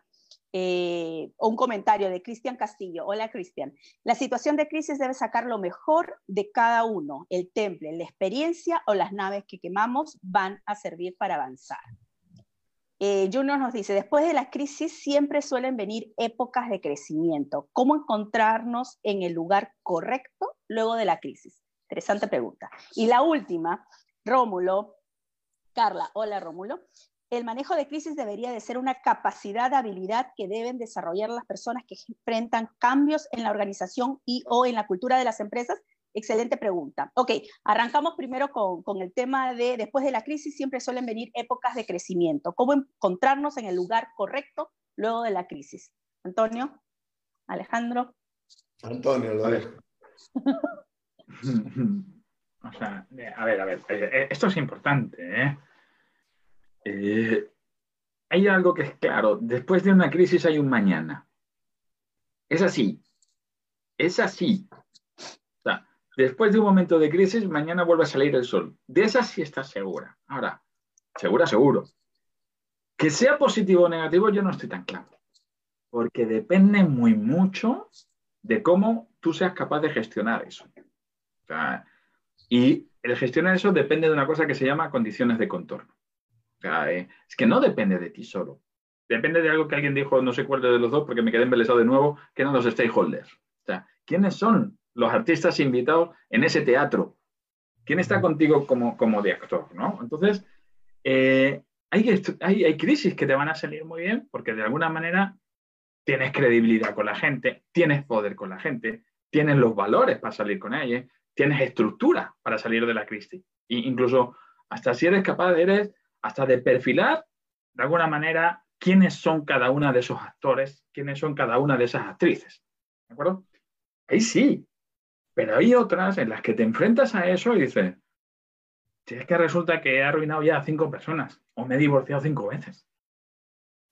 eh, un comentario de Cristian Castillo. Hola, Cristian. La situación de crisis debe sacar lo mejor de cada uno. El temple, la experiencia o las naves que quemamos van a servir para avanzar. Eh, Junior nos dice, después de la crisis siempre suelen venir épocas de crecimiento. ¿Cómo encontrarnos en el lugar correcto luego de la crisis? Interesante pregunta. Y la última, Rómulo, Carla, hola Rómulo. El manejo de crisis debería de ser una capacidad, habilidad que deben desarrollar las personas que enfrentan cambios en la organización y o en la cultura de las empresas Excelente pregunta. Ok, arrancamos primero con, el tema de después de la crisis siempre suelen venir épocas de crecimiento. ¿Cómo encontrarnos en el lugar correcto luego de la crisis? Antonio, Alejandro. Antonio, lo dejo. o sea, a ver, a ver, eh, eh, esto es importante. ¿eh? ¿Eh? hay algo que es claro, después de una crisis hay un mañana. Es así, es así. Después de un momento de crisis, mañana vuelve a salir el sol. De esa sí estás segura. Ahora, segura, seguro. Que sea positivo o negativo, yo no estoy tan claro. Porque depende muy mucho de cómo tú seas capaz de gestionar eso. y el gestionar eso depende de una cosa que se llama condiciones de contorno. Es que no depende de ti solo. Depende de algo que alguien dijo, no sé cuál de los dos, porque me quedé embelesado de nuevo, que eran los stakeholders. O sea, ¿quiénes son los artistas invitados en ese teatro. ¿Quién está contigo como, como de actor? ¿no? Entonces, eh, hay, hay, crisis que te van a salir muy bien porque de alguna manera tienes credibilidad con la gente, tienes poder con la gente, tienes los valores para salir con ella, tienes estructura para salir de la crisis. E incluso hasta si eres capaz, eres hasta de perfilar de alguna manera quiénes son cada una de esos actores, quiénes son cada una de esas actrices. ¿De acuerdo? Ahí sí, pero hay otras en las que te enfrentas a eso y dices, si es que resulta que he arruinado ya a cinco personas o me he divorciado cinco veces.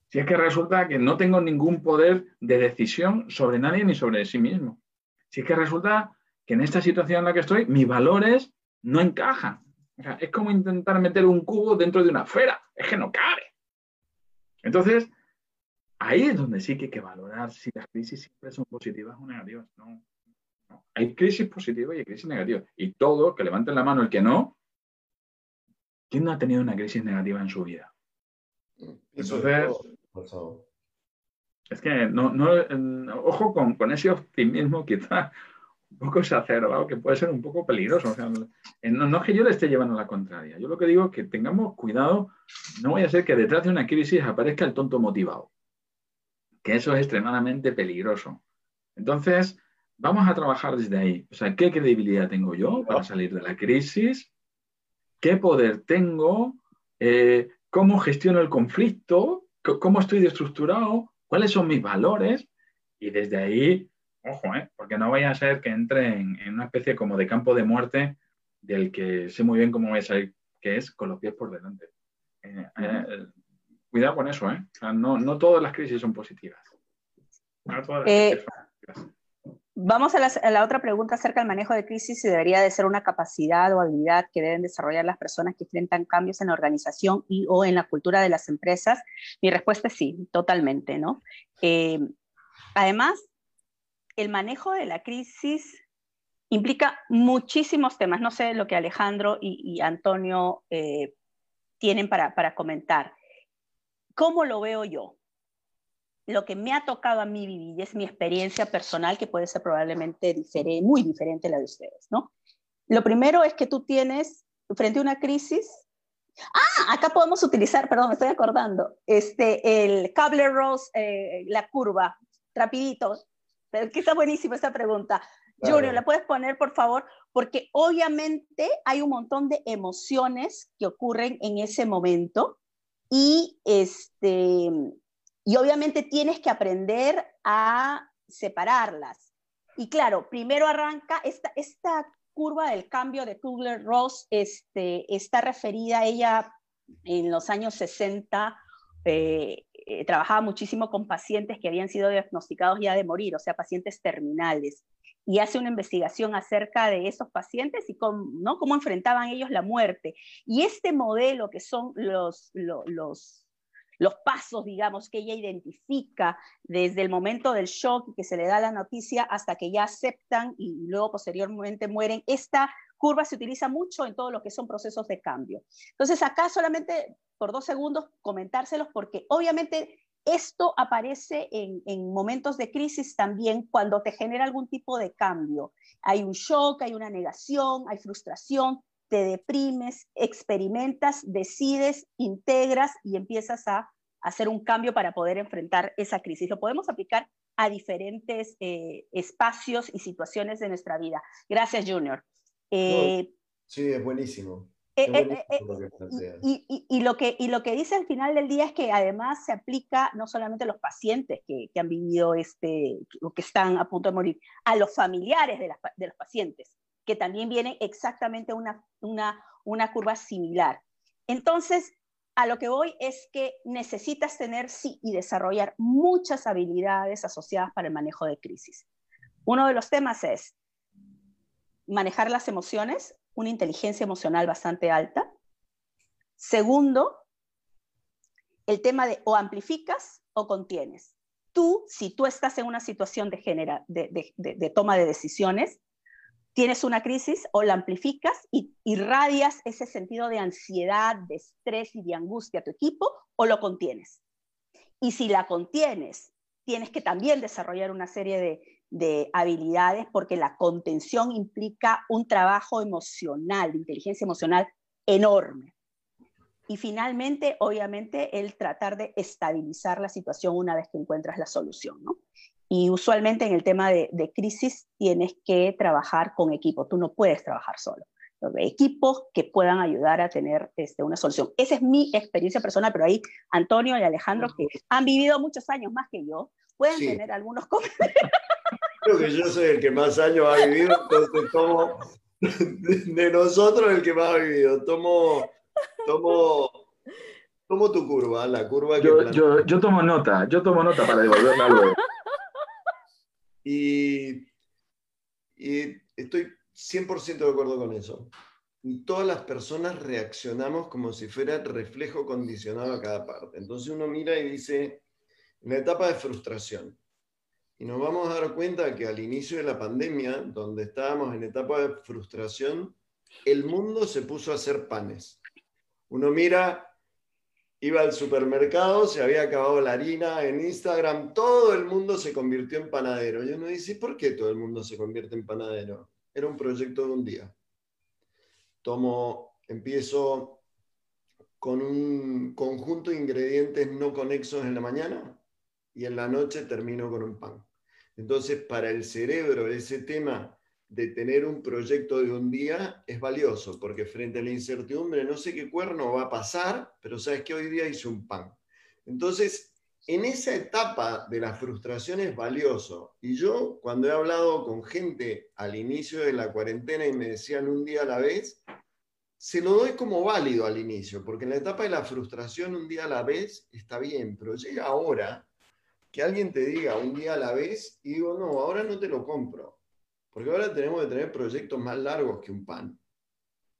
Si es que resulta que no tengo ningún poder de decisión sobre nadie ni sobre sí mismo. Si es que resulta que en esta situación en la que estoy, mis valores no encajan. Es como intentar meter un cubo dentro de una esfera. Es que no cabe. Entonces, ahí es donde sí que hay que valorar si las crisis siempre son positivas o negativas. No, hay crisis positiva y hay crisis negativa. Y todo, que levanten la mano el que no, ¿quién no ha tenido una crisis negativa en su vida? Entonces, es que no, no ojo con, con, ese optimismo quizá un poco exacerbado que puede ser un poco peligroso. no, no, es que yo le esté llevando la contraria. Yo lo que digo es que tengamos cuidado, no vaya a ser que detrás de una crisis aparezca el tonto motivado, que eso es extremadamente peligroso. Entonces, Vamos a trabajar desde ahí. O sea, ¿qué credibilidad tengo yo para salir de la crisis? ¿Qué poder tengo? Eh, ¿Cómo gestiono el conflicto? ¿Cómo estoy estructurado? ¿Cuáles son mis valores? Y desde ahí, ojo, ¿eh? porque no vaya a ser que entre en, una especie como de campo de muerte del que sé muy bien cómo voy a salir, que es con los pies por delante. Eh, eh, cuidado con eso, ¿eh? no, no, todas las crisis son positivas. No todas las crisis son positivas. Vamos a la, otra pregunta acerca del manejo de crisis, si debería de ser una capacidad o habilidad que deben desarrollar las personas que enfrentan cambios en la organización y o en la cultura de las empresas. Mi respuesta es sí, totalmente, ¿no? Eh, además, el manejo de la crisis implica muchísimos temas. No sé lo que Alejandro y, Antonio eh, tienen para, comentar. ¿Cómo lo veo yo? lo que me ha tocado a mí vivir es mi experiencia personal, que puede ser probablemente muy diferente a la de ustedes, ¿no? Lo primero es que tú tienes, frente a una crisis, ah, acá podemos utilizar, perdón, me estoy acordando, este, el cable rose, eh, la curva, rapidito, que está buenísima esta pregunta. Junior, ¿la puedes poner, por favor? Porque obviamente hay un montón de emociones que ocurren en ese momento y este, y obviamente tienes que aprender a separarlas. Y claro, primero arranca esta, esta curva del cambio de Kugler-Ross, este, está referida a ella en los años 60. Eh, eh, trabajaba muchísimo con pacientes que habían sido diagnosticados ya de morir, o sea, pacientes terminales, y hace una investigación acerca de esos pacientes y cómo, enfrentaban ellos la muerte. Y este modelo que son los, los los pasos, digamos, que ella identifica desde el momento del shock que se le da la noticia hasta que ya aceptan y luego posteriormente mueren. Esta curva se utiliza mucho en todo lo que son procesos de cambio. Entonces, acá solamente por dos segundos comentárselos porque obviamente esto aparece en, en, momentos de crisis también cuando te genera algún tipo de cambio. Hay un shock, hay una negación, hay frustración, te deprimes, experimentas, decides, integras y empiezas a hacer un cambio para poder enfrentar esa crisis. Lo podemos aplicar a diferentes eh, espacios y situaciones de nuestra vida. Gracias, Junior. Eh, sí, es buenísimo. Eh, y, lo que, y lo que dice al final del día es que además se aplica no solamente a los pacientes que, han vivido este, o que están a punto de morir, a los familiares de, de los pacientes, que también vienen exactamente una, una, una curva similar. Entonces, a lo que voy es que necesitas tener, sí, y desarrollar muchas habilidades asociadas para el manejo de crisis. Uno de los temas es manejar las emociones, una inteligencia emocional bastante alta. Segundo, el tema de o amplificas o contienes. Tú, si tú estás en una situación de, toma de decisiones, tienes una crisis o la amplificas y irradias ese sentido de ansiedad, de estrés y de angustia a tu equipo o lo contienes. Y si la contienes, tienes que también desarrollar una serie de, de habilidades porque la contención implica un trabajo emocional, de inteligencia emocional enorme. Y finalmente, obviamente, el tratar de estabilizar la situación una vez que encuentras la solución, ¿no? Y usualmente en el tema de, crisis tienes que trabajar con equipo, tú no puedes trabajar solo. Equipos que puedan ayudar a tener este, una solución. Esa es mi experiencia personal, pero ahí Antonio y Alejandro, que han vivido muchos años más que yo, pueden tener algunos comentarios. Creo que yo soy el que más años ha vivido, entonces tomo de nosotros el que más ha vivido. Tomo, tomo, tomo tu curva, la curva que. Yo, yo, yo, tomo nota, yo tomo nota para devolverla luego. Y, estoy 100% de acuerdo con eso. Y todas las personas reaccionamos como si fuera reflejo condicionado a cada parte. Entonces uno mira y dice, en la etapa de frustración, y nos vamos a dar cuenta que al inicio de la pandemia, donde estábamos en etapa de frustración, el mundo se puso a hacer panes. Uno mira iba al supermercado, se había acabado la harina en Instagram, todo el mundo se convirtió en panadero. Y uno dice, ¿por qué todo el mundo se convierte en panadero? Era un proyecto de un día. Tomo, empiezo con un conjunto de ingredientes no conexos en la mañana y en la noche termino con un pan. Entonces, para el cerebro, ese tema de tener un proyecto de un día es valioso, porque frente a la incertidumbre no sé qué cuerno va a pasar, pero sabes que hoy día hice un pan. Entonces, en esa etapa de la frustración es valioso. Y yo, cuando he hablado con gente al inicio de la cuarentena y me decían un día a la vez, se lo doy como válido al inicio, porque en la etapa de la frustración un día a la vez está bien, pero llega ahora que alguien te diga un día a la vez y digo, no, ahora no te lo compro porque ahora tenemos que tener proyectos más largos que un pan.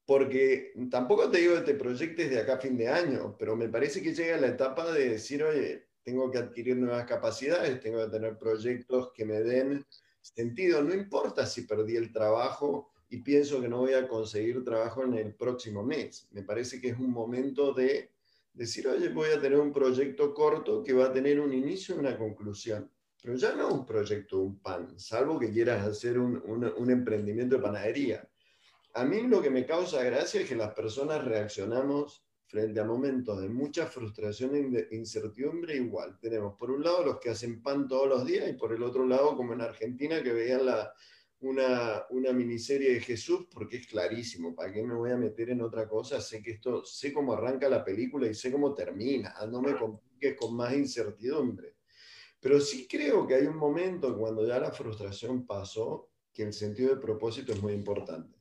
Porque tampoco te digo que te proyectes de acá a fin de año, pero me parece que llega la etapa de decir, oye, tengo que adquirir nuevas capacidades, tengo que tener proyectos que me den sentido. No importa si perdí el trabajo y pienso que no voy a conseguir trabajo en el próximo mes. Me parece que es un momento de decir, oye, voy a tener un proyecto corto que va a tener un inicio y una conclusión pero ya no un proyecto, un pan, salvo que quieras hacer un, un, emprendimiento de panadería. A mí lo que me causa gracia es que las personas reaccionamos frente a momentos de mucha frustración e incertidumbre igual. Tenemos por un lado los que hacen pan todos los días y por el otro lado, como en Argentina, que veían la, una, una, miniserie de Jesús porque es clarísimo, ¿para qué me voy a meter en otra cosa? Sé que esto, sé cómo arranca la película y sé cómo termina, no me compliques con más incertidumbre. Pero sí creo que hay un momento cuando ya la frustración pasó que el sentido de propósito es muy importante.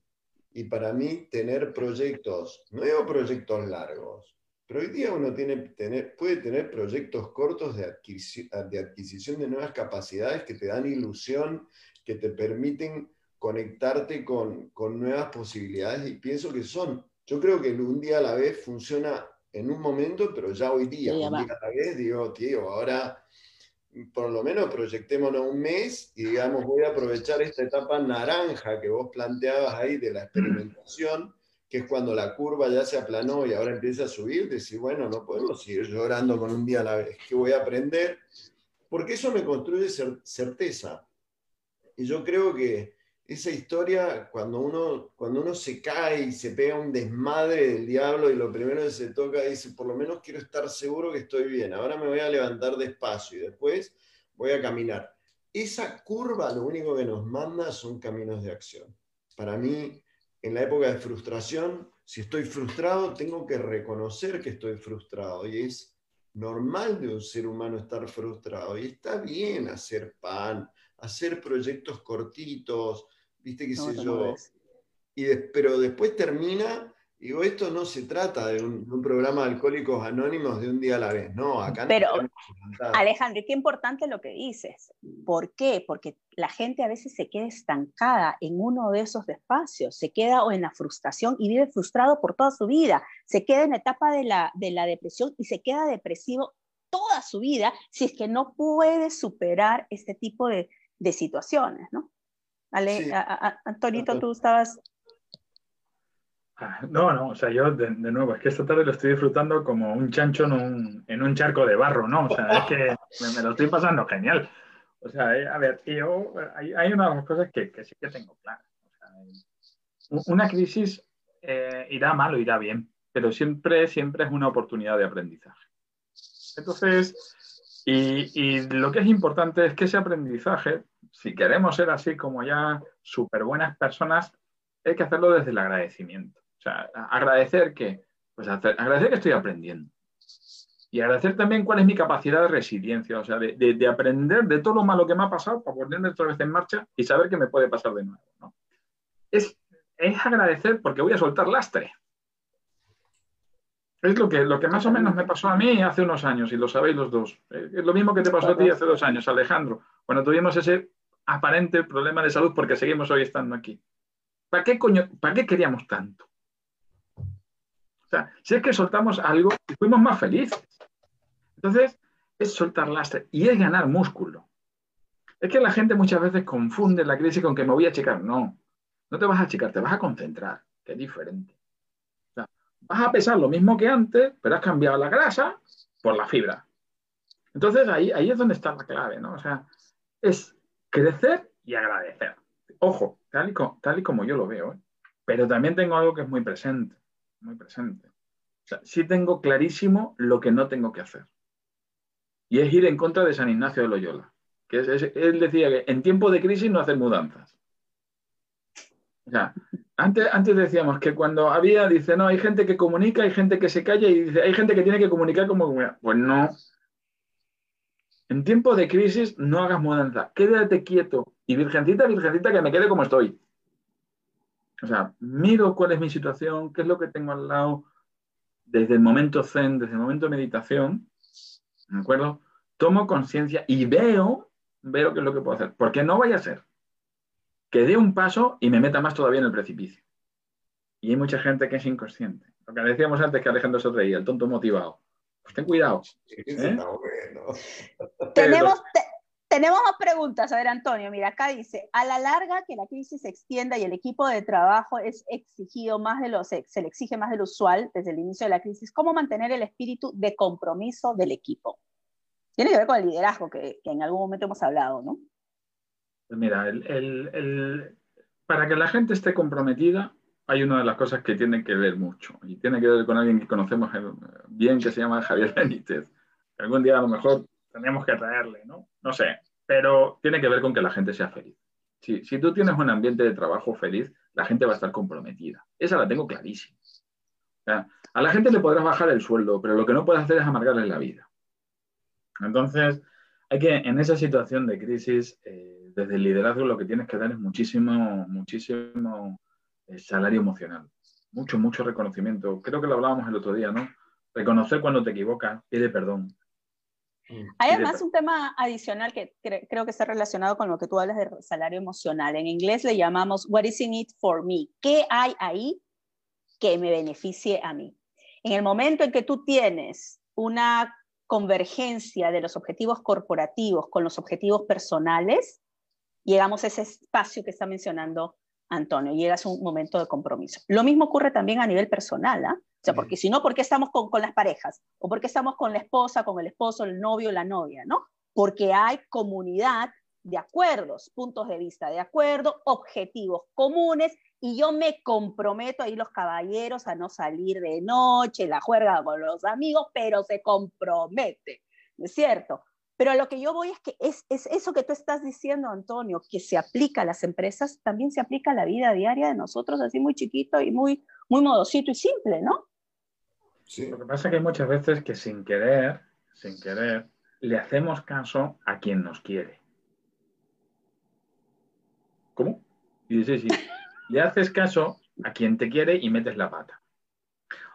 Y para mí tener proyectos, no digo proyectos largos, pero hoy día uno tiene, tener, puede tener proyectos cortos de, de adquisición de nuevas capacidades que te dan ilusión, que te permiten conectarte con, con nuevas posibilidades y pienso que son, yo creo que un día a la vez funciona en un momento, pero ya hoy día, un día a la vez digo, tío, ahora por lo menos proyectémonos un mes y digamos, voy a aprovechar esta etapa naranja que vos planteabas ahí de la experimentación, que es cuando la curva ya se aplanó y ahora empieza a subir, decir, bueno, no podemos seguir llorando con un día a la vez, ¿qué voy a aprender? Porque eso me construye certeza. Y yo creo que esa historia, cuando uno, cuando uno se cae y se pega un desmadre del diablo y lo primero que se toca dice, por lo menos quiero estar seguro que estoy bien, ahora me voy a levantar despacio y después voy a caminar. Esa curva lo único que nos manda son caminos de acción. Para mí, en la época de frustración, si estoy frustrado, tengo que reconocer que estoy frustrado y es normal de un ser humano estar frustrado y está bien hacer pan, hacer proyectos cortitos, viste qué sé yo. Y pero después termina, digo, esto no se trata de un, programa de alcohólicos anónimos de un día a la vez, no, acá Pero, Alejandro, qué importante lo que dices. ¿Por qué? Porque la gente a veces se queda estancada en uno de esos espacios, se queda o en la frustración y vive frustrado por toda su vida, se queda en la etapa de la, de la depresión y se queda depresivo toda su vida si es que no puede superar este tipo de, de situaciones, ¿no? Ale, Antonito, tú estabas... Ah, no, no, o sea, yo de, nuevo, es que esta tarde lo estoy disfrutando como un chancho en un, en un charco de barro, ¿no? O sea, es que me, lo estoy pasando genial. O sea, eh, a ver, yo, hay, hay, una de las cosas que, que sí que tengo claras. O sea, una crisis eh, irá mal o irá bien, pero siempre, siempre es una oportunidad de aprendizaje. Entonces, y, y, lo que es importante es que ese aprendizaje, si queremos ser así como ya súper buenas personas, hay que hacerlo desde el agradecimiento. O sea, agradecer que, pues agradecer que estoy aprendiendo. Y agradecer también cuál es mi capacidad de resiliencia, o sea, de, de, aprender de todo lo malo que me ha pasado para ponerme otra vez en marcha y saber que me puede pasar de nuevo. ¿no? Es, es agradecer porque voy a soltar lastre. Es lo que, lo que más o menos me pasó a mí hace unos años, y lo sabéis los dos. Es lo mismo que te pasó a ti hace dos años, Alejandro, cuando tuvimos ese aparente problema de salud porque seguimos hoy estando aquí. ¿Para qué, coño, ¿para qué queríamos tanto? O sea, si es que soltamos algo y fuimos más felices. Entonces, es soltar lastre y es ganar músculo. Es que la gente muchas veces confunde la crisis con que me voy a achicar. No, no te vas a achicar, te vas a concentrar, que es diferente vas a pesar lo mismo que antes, pero has cambiado la grasa por la fibra. Entonces ahí, ahí es donde está la clave, ¿no? O sea, es crecer y agradecer. Ojo, tal y, tal y como yo lo veo, ¿eh? pero también tengo algo que es muy presente, muy presente. O sea, sí tengo clarísimo lo que no tengo que hacer. Y es ir en contra de San Ignacio de Loyola. Que él decía que en tiempo de crisis no hacer mudanzas. O antes, antes decíamos que cuando había, dice, no, hay gente que comunica, hay gente que se calla y dice, hay gente que tiene que comunicar como... Pues no. En tiempo de crisis no hagas mudanza, quédate quieto y virgencita, virgencita, que me quede como estoy. O sea, miro cuál es mi situación, qué es lo que tengo al lado, desde el momento zen, desde el momento meditación, ¿de acuerdo? Tomo conciencia y veo, veo qué es lo que puedo hacer, porque no vaya a ser que dé un paso y me meta más todavía en el precipicio. Y hay mucha gente que es inconsciente. Lo que decíamos antes que Alejandro se reía, el tonto motivado. Pues ten cuidado. ¿eh? tenemos, tenemos más preguntas. A ver, Antonio, mira, acá dice, a la larga que la crisis se extienda y el equipo de trabajo es exigido más de lo, se, le exige más de lo usual desde el inicio de la crisis, ¿cómo mantener el espíritu de compromiso del equipo? Tiene que ver con el liderazgo que, que en algún momento hemos hablado, ¿no? Pues mira, para que la gente esté comprometida, hay una de las cosas que tiene que ver mucho y tiene que ver con alguien que conocemos bien que se llama Javier Benítez. Algún día a lo mejor tendríamos que traerle, ¿no? No sé, pero tiene que ver con que la gente sea feliz. Si, tú tienes un ambiente de trabajo feliz, la gente va a estar comprometida. Esa la tengo clarísima. a la gente le podrás bajar el sueldo, pero lo que no puedes hacer es amargarle la vida. Entonces, hay que, en esa situación de crisis, eh, desde el liderazgo lo que tienes que dar es muchísimo, muchísimo eh, salario emocional. Mucho, mucho reconocimiento. Creo que lo hablábamos el otro día, ¿no? Reconocer cuando te equivocas, pide perdón. Hay además un tema adicional que creo que está relacionado con lo que tú hablas de salario emocional. En inglés le llamamos What is in it for me? ¿Qué hay ahí que me beneficie a mí? En el momento en que tú tienes una convergencia de los objetivos corporativos con los objetivos personales, llegamos a ese espacio que está mencionando Antonio, llegas a un momento de compromiso. Lo mismo ocurre también a nivel personal, ¿ah? O sea, porque si no, ¿por qué estamos con, con, las parejas? ¿O por qué estamos con la esposa, con el esposo, el novio, la novia, ¿no? Porque hay comunidad de acuerdos, puntos de vista de acuerdo, objetivos comunes, y yo me comprometo ahí los caballeros a no salir de noche, la juerga con los amigos, pero se compromete, ¿no es cierto? Pero a lo que yo voy es que es, es, eso que tú estás diciendo, Antonio, que se aplica a las empresas, también se aplica a la vida diaria de nosotros, así muy chiquito y muy, muy modosito y simple, ¿no? Sí. Lo que pasa es que hay muchas veces que sin querer, sin querer, le hacemos caso a quien nos quiere. ¿Cómo? Y dices, sí, le haces caso a quien te quiere y metes la pata.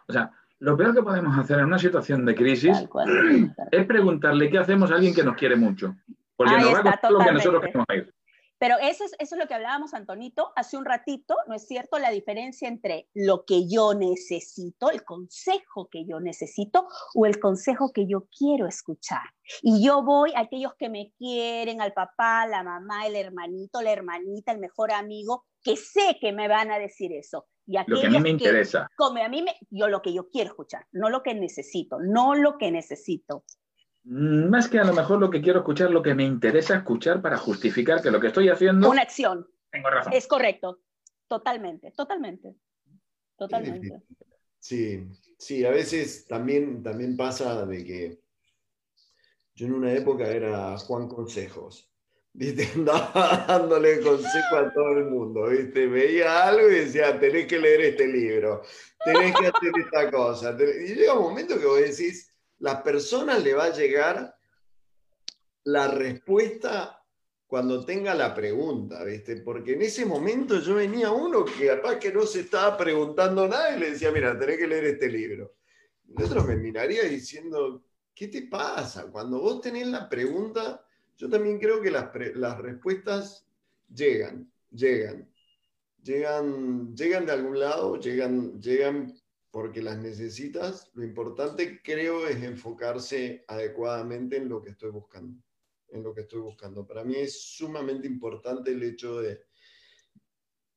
O sea, lo peor que podemos hacer en una situación de crisis es preguntarle qué hacemos a alguien que nos quiere mucho. Porque nos va a lo que nosotros queremos ir. Pero eso es, eso es lo que hablábamos, Antonito, hace un ratito, ¿no es cierto? La diferencia entre lo que yo necesito, el consejo que yo necesito o el consejo que yo quiero escuchar. Y yo voy a aquellos que me quieren, al papá, la mamá, el hermanito, la hermanita, el mejor amigo, que sé que me van a decir eso. Y lo que a mí me interesa. Como a mí me, yo lo que yo quiero escuchar, no lo que necesito, no lo que necesito. Mm, más que a lo mejor lo que quiero escuchar, lo que me interesa escuchar para justificar que lo que estoy haciendo. Una acción. Tengo razón. Es correcto. Totalmente, totalmente. Totalmente. Sí, sí, a veces también, también pasa de que yo en una época era Juan Consejos. Andaba dándole consejo a todo el mundo, ¿viste? Veía algo y decía, tenés que leer este libro, tenés que hacer esta cosa. Y llega un momento que vos decís, las personas le va a llegar la respuesta cuando tenga la pregunta, ¿viste? Porque en ese momento yo venía uno que capaz que no se estaba preguntando nada y le decía, mira, tenés que leer este libro. El otro me miraría diciendo, ¿qué te pasa? Cuando vos tenés la pregunta, yo también creo que las, las respuestas llegan, llegan, llegan, llegan de algún lado, llegan, llegan porque las necesitas, lo importante creo es enfocarse adecuadamente en lo que estoy buscando. En lo que estoy buscando. Para mí es sumamente importante el hecho de,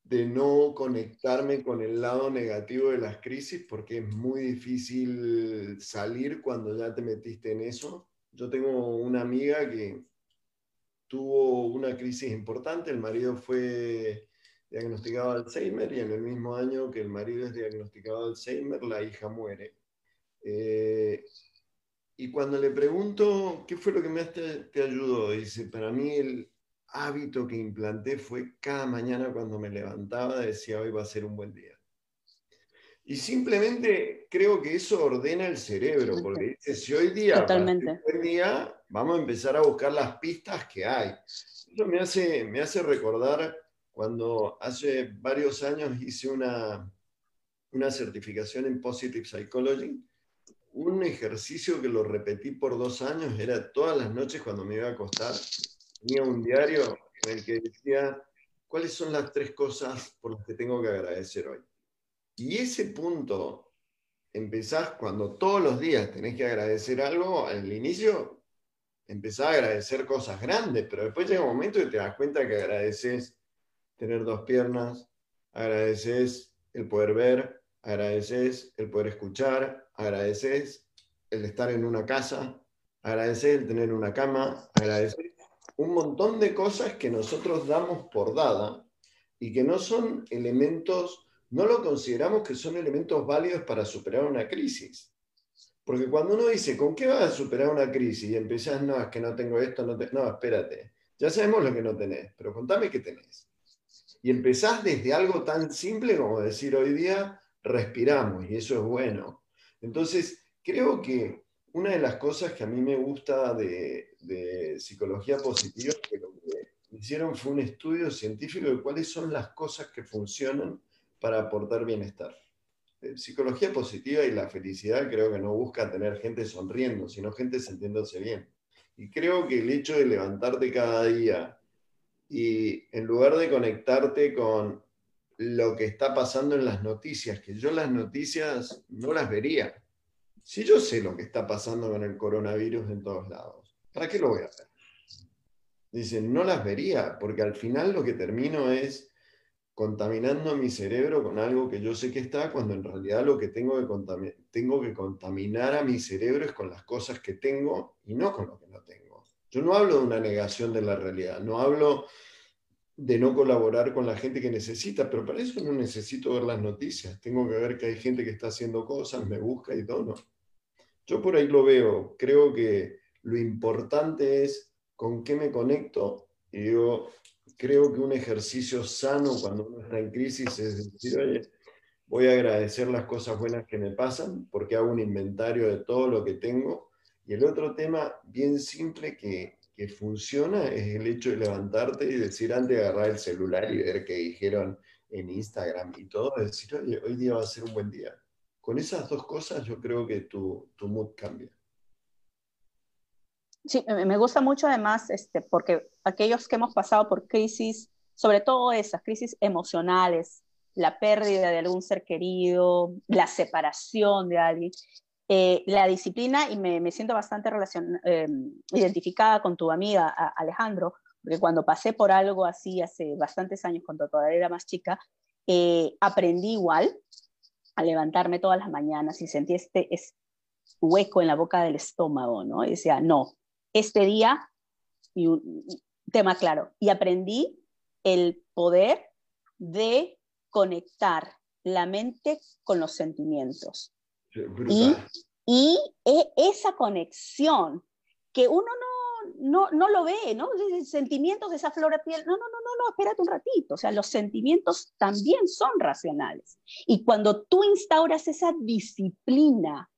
de no conectarme con el lado negativo de las crisis porque es muy difícil salir cuando ya te metiste en eso. Yo tengo una amiga que tuvo una crisis importante, el marido fue diagnosticado Alzheimer y en el mismo año que el marido es diagnosticado Alzheimer, la hija muere. Eh, y cuando le pregunto qué fue lo que más te, te, ayudó, dice, para mí el hábito que implanté fue cada mañana cuando me levantaba, decía, hoy va a ser un buen día. Y simplemente creo que eso ordena el cerebro, porque dice, si hoy día Totalmente. día, vamos a empezar a buscar las pistas que hay. Eso me hace, me hace recordar cuando hace varios años hice una, una certificación en Positive Psychology, un ejercicio que lo repetí por dos años era todas las noches cuando me iba a acostar, tenía un diario en el que decía cuáles son las tres cosas por las que tengo que agradecer hoy. Y ese punto, empezás cuando todos los días tenés que agradecer algo, al inicio empezás a agradecer cosas grandes, pero después llega un momento y te das cuenta que agradeces tener dos piernas, agradeces el poder ver, agradeces el poder escuchar, agradeces el estar en una casa, agradeces el tener una cama, agradeces un montón de cosas que nosotros damos por dada y que no son elementos, no lo consideramos que son elementos válidos para superar una crisis. Porque cuando uno dice, ¿con qué vas a superar una crisis? Y empezás, no, es que no tengo esto, no, no, espérate. Ya sabemos lo que no tenés, pero contame qué tenés. Y empezás desde algo tan simple como decir hoy día respiramos y eso es bueno. Entonces, creo que una de las cosas que a mí me gusta de, psicología positiva, que lo que hicieron fue un estudio científico de cuáles son las cosas que funcionan para aportar bienestar. Eh, psicología positiva y la felicidad creo que no busca tener gente sonriendo, sino gente sintiéndose bien. Y creo que el hecho de levantarte cada día y en lugar de conectarte con lo que está pasando en las noticias, que yo las noticias no las vería. Si yo sé lo que está pasando con el coronavirus en todos lados, ¿para qué lo voy a hacer? Dicen, no las vería, porque al final lo que termino es contaminando mi cerebro con algo que yo sé que está, cuando en realidad lo que tengo que, tengo que contaminar a mi cerebro es con las cosas que tengo y no con lo que no tengo. Yo no hablo de una negación de la realidad, no hablo de no colaborar con la gente que necesita, pero para eso no necesito ver las noticias, tengo que ver que hay gente que está haciendo cosas, me busca y todo, Yo por ahí lo veo, creo que lo importante es con qué me conecto. Y yo creo que un ejercicio sano cuando uno está en crisis es decir, oye, voy a agradecer las cosas buenas que me pasan porque hago un inventario de todo lo que tengo. Y el otro tema bien simple que, que funciona es el hecho de levantarte y decir antes de agarrar el celular y ver qué dijeron en Instagram y todo, decir, oye, hoy día va a ser un buen día. Con esas dos cosas yo creo que tu, tu mood cambia. Sí, me gusta mucho además, este, porque aquellos que hemos pasado por crisis, sobre todo esas crisis emocionales, la pérdida de algún ser querido, la separación de alguien, eh, la disciplina, y me, siento bastante eh, identificada con tu amiga Alejandro, porque cuando pasé por algo así hace bastantes años, cuando todavía era más chica, eh, aprendí igual a levantarme todas las mañanas y sentí este, este hueco en la boca del estómago, ¿no? Y decía, no, este día, y un tema claro, y aprendí el poder de conectar la mente con los sentimientos. Y, y, e, esa conexión que uno no, no, lo ve, ¿no? Sentimientos de esa flor de piel, no, no, no, no, no, espérate un ratito, o sea, los sentimientos también son racionales. Y cuando tú instauras esa disciplina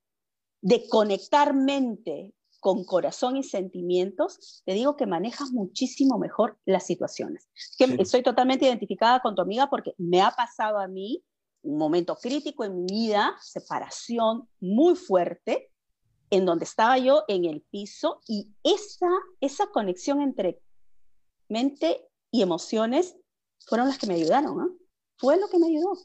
de conectar mente con corazón y sentimientos, te digo que manejas muchísimo mejor las situaciones. Que Estoy totalmente identificada con tu amiga porque me ha pasado a mí un momento crítico en mi vida, separación muy fuerte, en donde estaba yo en el piso y esa, esa conexión entre mente y emociones fueron las que me ayudaron. ¿no? Fue lo que me ayudó.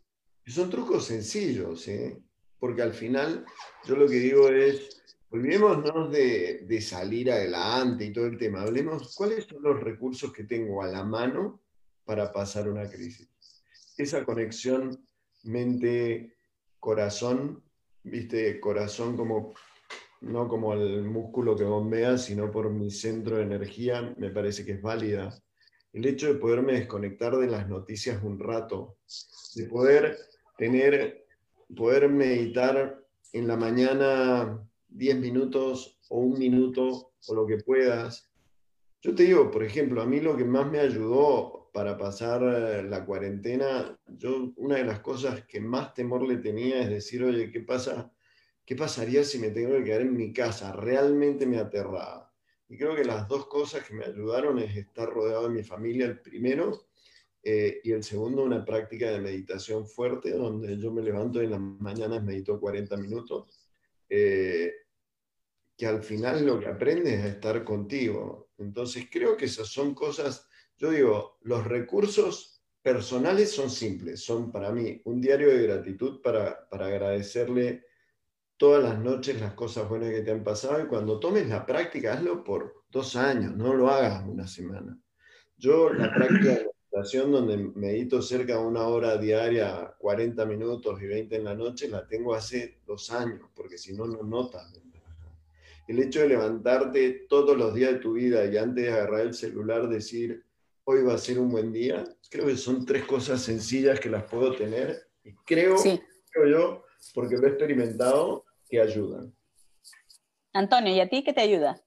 son trucos sencillos, ¿eh? porque al final yo lo que digo es, Olvidémonos de, de, salir adelante y todo el tema. Hablemos cuáles son los recursos que tengo a la mano para pasar una crisis. Esa conexión mente-corazón, viste, corazón como no como el músculo que bombea, sino por mi centro de energía, me parece que es válida. El hecho de poderme desconectar de las noticias un rato, de poder tener, poder meditar en la mañana 10 minutos o un minuto o lo que puedas. Yo te digo, por ejemplo, a mí lo que más me ayudó para pasar eh, la cuarentena, yo una de las cosas que más temor le tenía es decir, oye, ¿qué pasa? ¿Qué pasaría si me tengo que quedar en mi casa? Realmente me aterraba. Y creo que las dos cosas que me ayudaron es estar rodeado de mi familia, el primero, eh, y el segundo, una práctica de meditación fuerte, donde yo me levanto y en las mañanas medito 40 minutos eh, que al final lo que aprendes es a estar contigo. Entonces creo que esas son cosas, yo digo, los recursos personales son simples, son para mí un diario de gratitud para, para agradecerle todas las noches las cosas buenas que te han pasado y cuando tomes la práctica, hazlo por dos años, no lo hagas una semana. Yo la práctica de donde medito cerca de una hora diaria, 40 minutos y 20 en la noche, la tengo hace dos años, porque si no, no notas. El hecho de levantarte todos los días de tu vida y antes de agarrar el celular decir, hoy va a ser un buen día, creo que son tres cosas sencillas que las puedo tener y creo, creo yo, porque lo he experimentado, que ayudan. Antonio, ¿y a ti qué te ayuda?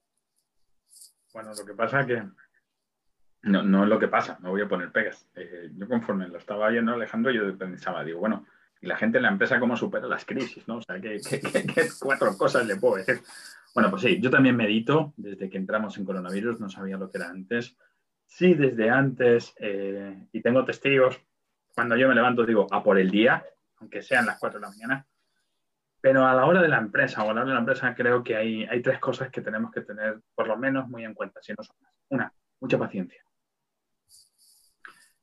Bueno, lo que pasa es que no, no es lo que pasa, no voy a poner pegas. Eh, yo conforme lo estaba viendo Alejandro, yo pensaba, digo, bueno, y la gente en la empresa cómo supera las crisis, ¿no? O sea, ¿qué, cuatro cosas le puedo decir? Bueno, pues sí, yo también medito desde que entramos en coronavirus, no sabía lo que era antes. Sí, desde antes, eh, y tengo testigos, cuando yo me levanto digo, a por el día, aunque sean las cuatro de la mañana, pero a la hora de la empresa o a la hora de la empresa creo que hay, hay tres cosas que tenemos que tener por lo menos muy en cuenta, si no son más. Una, mucha paciencia.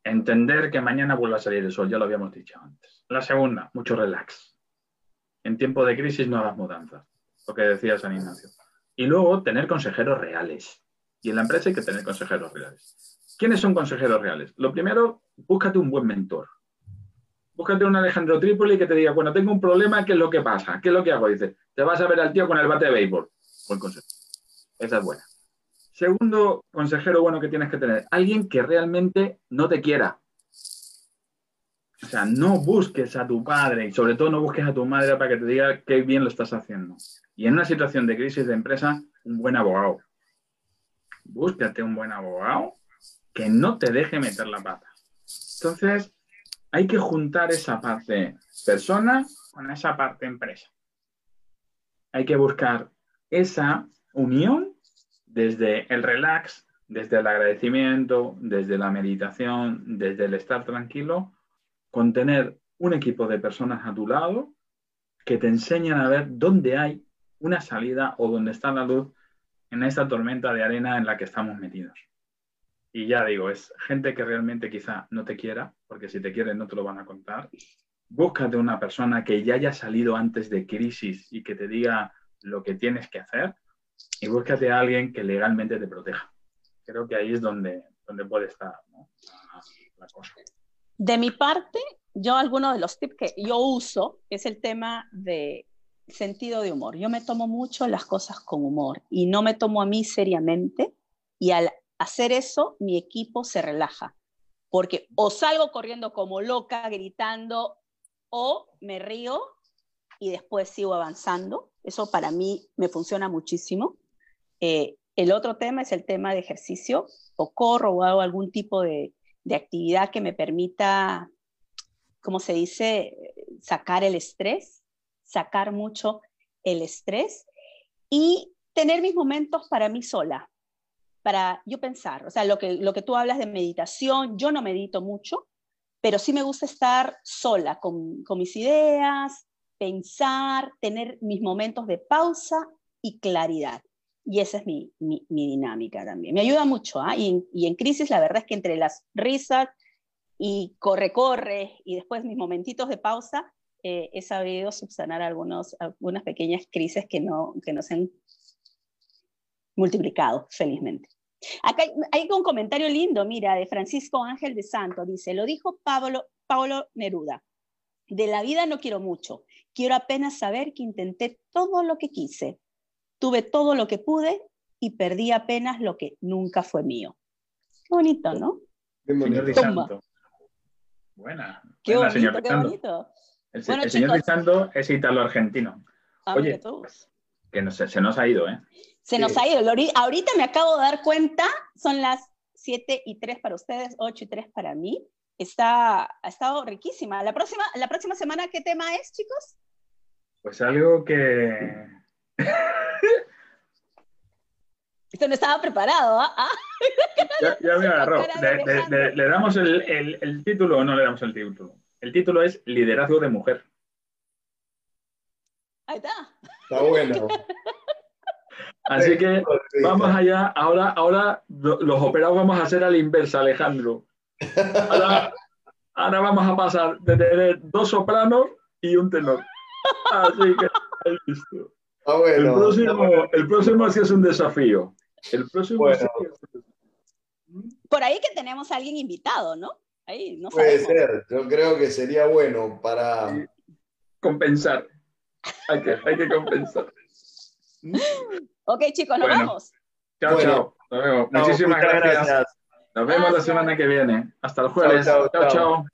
Entender que mañana vuelva a salir el sol, ya lo habíamos dicho antes. La segunda, mucho relax. En tiempo de crisis no hagas mudanzas. lo que decía San Ignacio. Y luego tener consejeros reales. Y en la empresa hay que tener consejeros reales. ¿Quiénes son consejeros reales? Lo primero, búscate un buen mentor. Búscate un Alejandro Trípoli que te diga, bueno, tengo un problema, ¿qué es lo que pasa? ¿Qué es lo que hago? Dice, te vas a ver al tío con el bate de béisbol. Buen consejo. Esa es buena. Segundo consejero bueno que tienes que tener, alguien que realmente no te quiera. O sea, no busques a tu padre y sobre todo no busques a tu madre para que te diga qué bien lo estás haciendo. Y en una situación de crisis de empresa, un buen abogado. Búscate un buen abogado que no te deje meter la pata. Entonces, hay que juntar esa parte persona con esa parte empresa. Hay que buscar esa unión desde el relax, desde el agradecimiento, desde la meditación, desde el estar tranquilo, con tener un equipo de personas a tu lado que te enseñan a ver dónde hay una salida o dónde está la luz en esta tormenta de arena en la que estamos metidos. Y ya digo, es gente que realmente quizá no te quiera, porque si te quieren no te lo van a contar. Búscate una persona que ya haya salido antes de crisis y que te diga lo que tienes que hacer y búscate a alguien que legalmente te proteja. Creo que ahí es donde, donde puede estar cosa. De mi parte, yo alguno de los tips que yo uso es el tema de sentido de humor. Yo me tomo mucho las cosas con humor y no me tomo a mí seriamente y al hacer eso, mi equipo se relaja, porque o salgo corriendo como loca, gritando, o me río y después sigo avanzando. Eso para mí me funciona muchísimo. Eh, el otro tema es el tema de ejercicio, o corro o hago algún tipo de, de actividad que me permita, como se dice, sacar el estrés, sacar mucho el estrés y tener mis momentos para mí sola para yo pensar, o sea, lo que, lo que tú hablas de meditación, yo no medito mucho, pero sí me gusta estar sola con, con mis ideas, pensar, tener mis momentos de pausa y claridad. Y esa es mi, mi, dinámica también. Me ayuda mucho, ¿ah? y, y, en crisis la verdad es que entre las risas y corre, corre, y después mis momentitos de pausa, eh, he sabido subsanar algunos, algunas pequeñas crisis que no, que no se han multiplicado, felizmente. Acá hay, un comentario lindo, mira, de Francisco Ángel de Santo. Dice, lo dijo Pablo, Pablo Neruda. De la vida no quiero mucho. Quiero apenas saber que intenté todo lo que quise. Tuve todo lo que pude y perdí apenas lo que nunca fue mío. Qué bonito, ¿no? Qué bonito. Señor Santo. Buena. Qué bonito, señor qué bonito. El, señor Di Santo es italo-argentino. Ah, Oye, que no, se nos ha ido, ¿eh? Se nos ha ido. Ahorita me acabo de dar cuenta, son las 7 y 3 para ustedes, 8 y 3 para mí. Está, ha estado riquísima. La próxima, la próxima semana, ¿qué tema es, chicos? Pues algo que... Esto no estaba preparado, ¿ah? ya, ya, me agarró. ¿Le, damos el, el, el título o no le damos el título? El título es Liderazgo de Mujer. Ahí está. Está bueno. Así que vamos allá. Ahora, ahora los operados vamos a hacer a la inversa, Alejandro. Ahora, vamos a pasar de tener dos sopranos y un tenor. Así que, listo. el, próximo, el próximo sí es un desafío. El próximo Por ahí que tenemos a alguien invitado, ¿no? Ahí, no Puede ser. Yo creo que sería bueno para... Compensar. Hay que, hay que compensar. Ok, chicos, nos vamos. Chao, chao. Nos vemos. Muchísimas gracias. Nos vemos la semana que viene. Hasta el jueves. chao. chao.